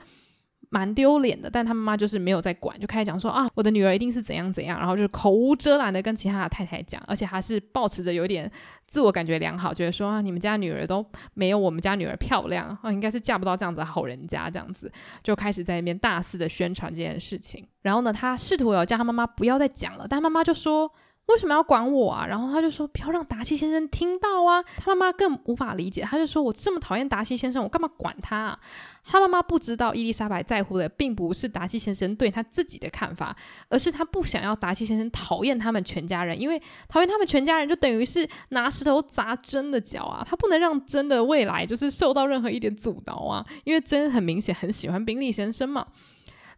蛮丢脸的，但他妈妈就是没有在管，就开始讲说啊，我的女儿一定是怎样怎样，然后就是口无遮拦的跟其他的太太讲，而且还是保持着有点自我感觉良好，觉得说啊，你们家女儿都没有我们家女儿漂亮啊，应该是嫁不到这样子的好人家，这样子就开始在那边大肆的宣传这件事情。然后呢，他试图有叫他妈妈不要再讲了，但妈妈就说。为什么要管我啊？然后他就说不要让达西先生听到啊。他妈妈更无法理解，他就说我这么讨厌达西先生，我干嘛管他啊？他妈妈不知道伊丽莎白在乎的并不是达西先生对他自己的看法，而是他不想要达西先生讨厌他们全家人，因为讨厌他们全家人就等于是拿石头砸真的脚啊。他不能让真的未来就是受到任何一点阻挠啊，因为真很明显很喜欢宾利先生嘛。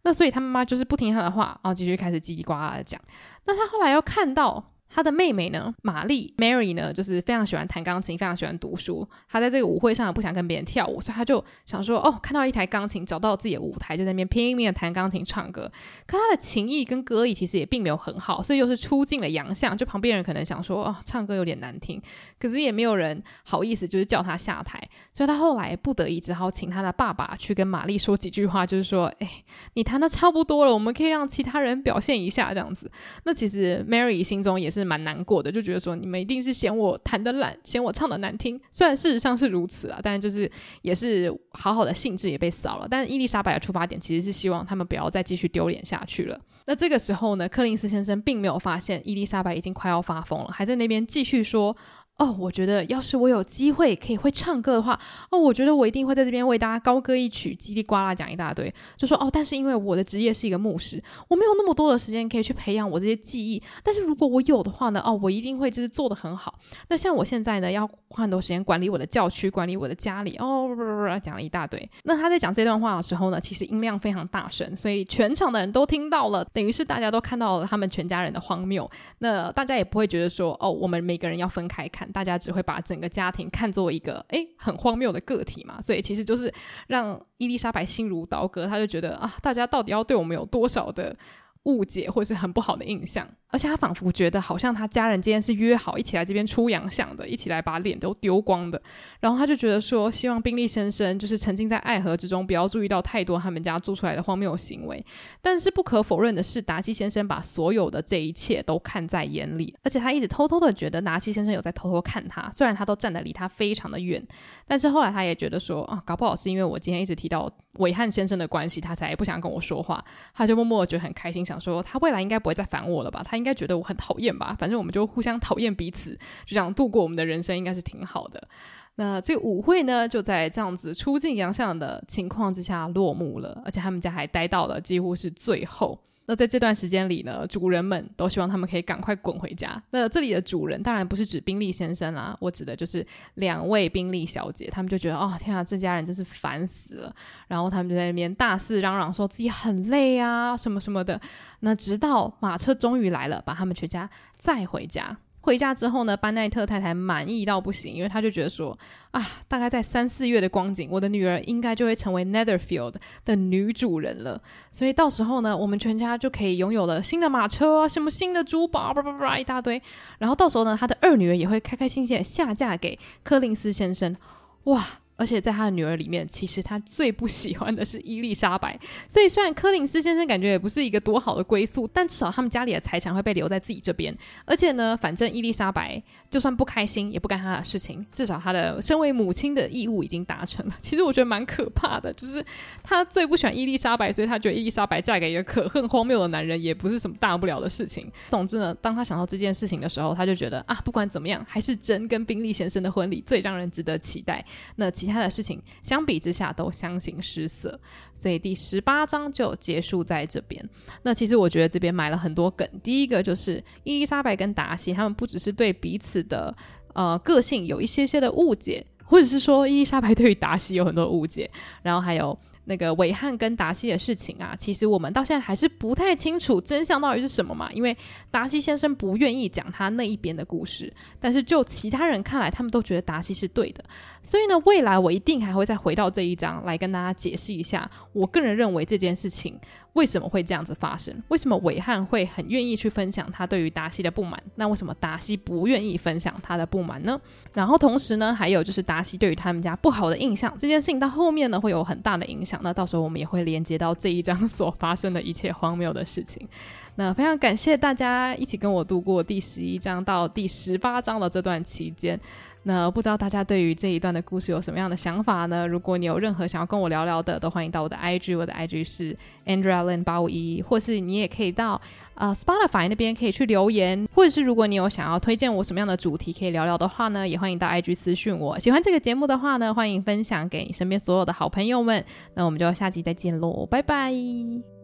那所以他妈妈就是不听他的话，然后继续开始叽叽呱啦的讲。那他后来又看到。他的妹妹呢，玛丽 Mary 呢，就是非常喜欢弹钢琴，非常喜欢读书。她在这个舞会上也不想跟别人跳舞，所以她就想说，哦，看到一台钢琴，找到自己的舞台，就在那边拼命的弹钢琴、唱歌。可她的琴艺跟歌艺其实也并没有很好，所以又是出尽了洋相。就旁边人可能想说，哦，唱歌有点难听，可是也没有人好意思就是叫她下台。所以她后来不得已只好请她的爸爸去跟玛丽说几句话，就是说，哎，你弹的差不多了，我们可以让其他人表现一下这样子。那其实 Mary 心中也是。是蛮难过的，就觉得说你们一定是嫌我弹得烂，嫌我唱得难听。虽然事实上是如此啊，但就是也是好好的兴致也被扫了。但伊丽莎白的出发点其实是希望他们不要再继续丢脸下去了。那这个时候呢，柯林斯先生并没有发现伊丽莎白已经快要发疯了，还在那边继续说。哦，我觉得要是我有机会可以会唱歌的话，哦，我觉得我一定会在这边为大家高歌一曲，叽里呱啦讲一大堆，就说哦，但是因为我的职业是一个牧师，我没有那么多的时间可以去培养我这些技艺，但是如果我有的话呢，哦，我一定会就是做得很好。那像我现在呢，要花很多时间管理我的教区，管理我的家里，哦，不不不，讲了一大堆。那他在讲这段话的时候呢，其实音量非常大声，所以全场的人都听到了，等于是大家都看到了他们全家人的荒谬。那大家也不会觉得说，哦，我们每个人要分开看，大家只会把。整个家庭看作一个诶很荒谬的个体嘛，所以其实就是让伊丽莎白心如刀割，她就觉得啊，大家到底要对我们有多少的误解或是很不好的印象，而且他仿佛觉得好像他家人今天是约好一起来这边出洋相的，一起来把脸都丢光的。然后他就觉得说，希望宾利先生就是沉浸在爱河之中，不要注意到太多他们家做出来的荒谬行为。但是不可否认的是，达西先生把所有的这一切都看在眼里，而且他一直偷偷的觉得达西先生有在偷偷看他，虽然他都站得离他非常的远，但是后来他也觉得说啊，搞不好是因为我今天一直提到韦汉先生的关系，他才不想跟我说话。他就默默的觉得很开心，想说他未来应该不会再烦我了吧？他应该觉得我很讨厌吧？反正我们就互相讨厌彼此，就这样度过我们的人生，应该是挺好的。那这个舞会呢，就在这样子出尽洋相的情况之下落幕了，而且他们家还待到了几乎是最后。那在这段时间里呢，主人们都希望他们可以赶快滚回家。那这里的主人当然不是指宾利先生啦，我指的就是两位宾利小姐。他们就觉得，哦，天啊，这家人真是烦死了。然后他们就在那边大肆嚷嚷，说自己很累啊，什么什么的。那直到马车终于来了，把他们全家载回家。回家之后呢，班奈特太太满意到不行，因为他就觉得说啊，大概在三四月的光景，我的女儿应该就会成为 Netherfield 的女主人了。所以到时候呢，我们全家就可以拥有了新的马车，什么新的珠宝，叭叭叭一大堆。然后到时候呢，他的二女儿也会开开心心的下嫁给柯林斯先生。哇！而且在他的女儿里面，其实他最不喜欢的是伊丽莎白。所以虽然柯林斯先生感觉也不是一个多好的归宿，但至少他们家里的财产会被留在自己这边。而且呢，反正伊丽莎白就算不开心，也不干他的事情。至少他的身为母亲的义务已经达成了。其实我觉得蛮可怕的，就是他最不喜欢伊丽莎白，所以他觉得伊丽莎白嫁给一个可恨荒谬的男人，也不是什么大不了的事情。总之呢，当他想到这件事情的时候，他就觉得啊，不管怎么样，还是珍跟宾利先生的婚礼最让人值得期待。那其其他的事情相比之下都相形失色，所以第十八章就结束在这边。那其实我觉得这边埋了很多梗。第一个就是伊丽莎白跟达西他们不只是对彼此的呃个性有一些些的误解，或者是说伊丽莎白对于达西有很多误解，然后还有。那个韦翰跟达西的事情啊，其实我们到现在还是不太清楚真相到底是什么嘛。因为达西先生不愿意讲他那一边的故事，但是就其他人看来，他们都觉得达西是对的。所以呢，未来我一定还会再回到这一章来跟大家解释一下，我个人认为这件事情为什么会这样子发生，为什么韦翰会很愿意去分享他对于达西的不满，那为什么达西不愿意分享他的不满呢？然后同时呢，还有就是达西对于他们家不好的印象，这件事情到后面呢会有很大的影响。那到时候我们也会连接到这一章所发生的一切荒谬的事情。那非常感谢大家一起跟我度过第十一章到第十八章的这段期间。那不知道大家对于这一段的故事有什么样的想法呢？如果你有任何想要跟我聊聊的，都欢迎到我的 IG，我的 IG 是 Andrea Lin 八五一，或是你也可以到呃 Spotify 那边可以去留言，或者是如果你有想要推荐我什么样的主题可以聊聊的话呢，也欢迎到 IG 私讯我。喜欢这个节目的话呢，欢迎分享给你身边所有的好朋友们。那我们就下期再见喽，拜拜。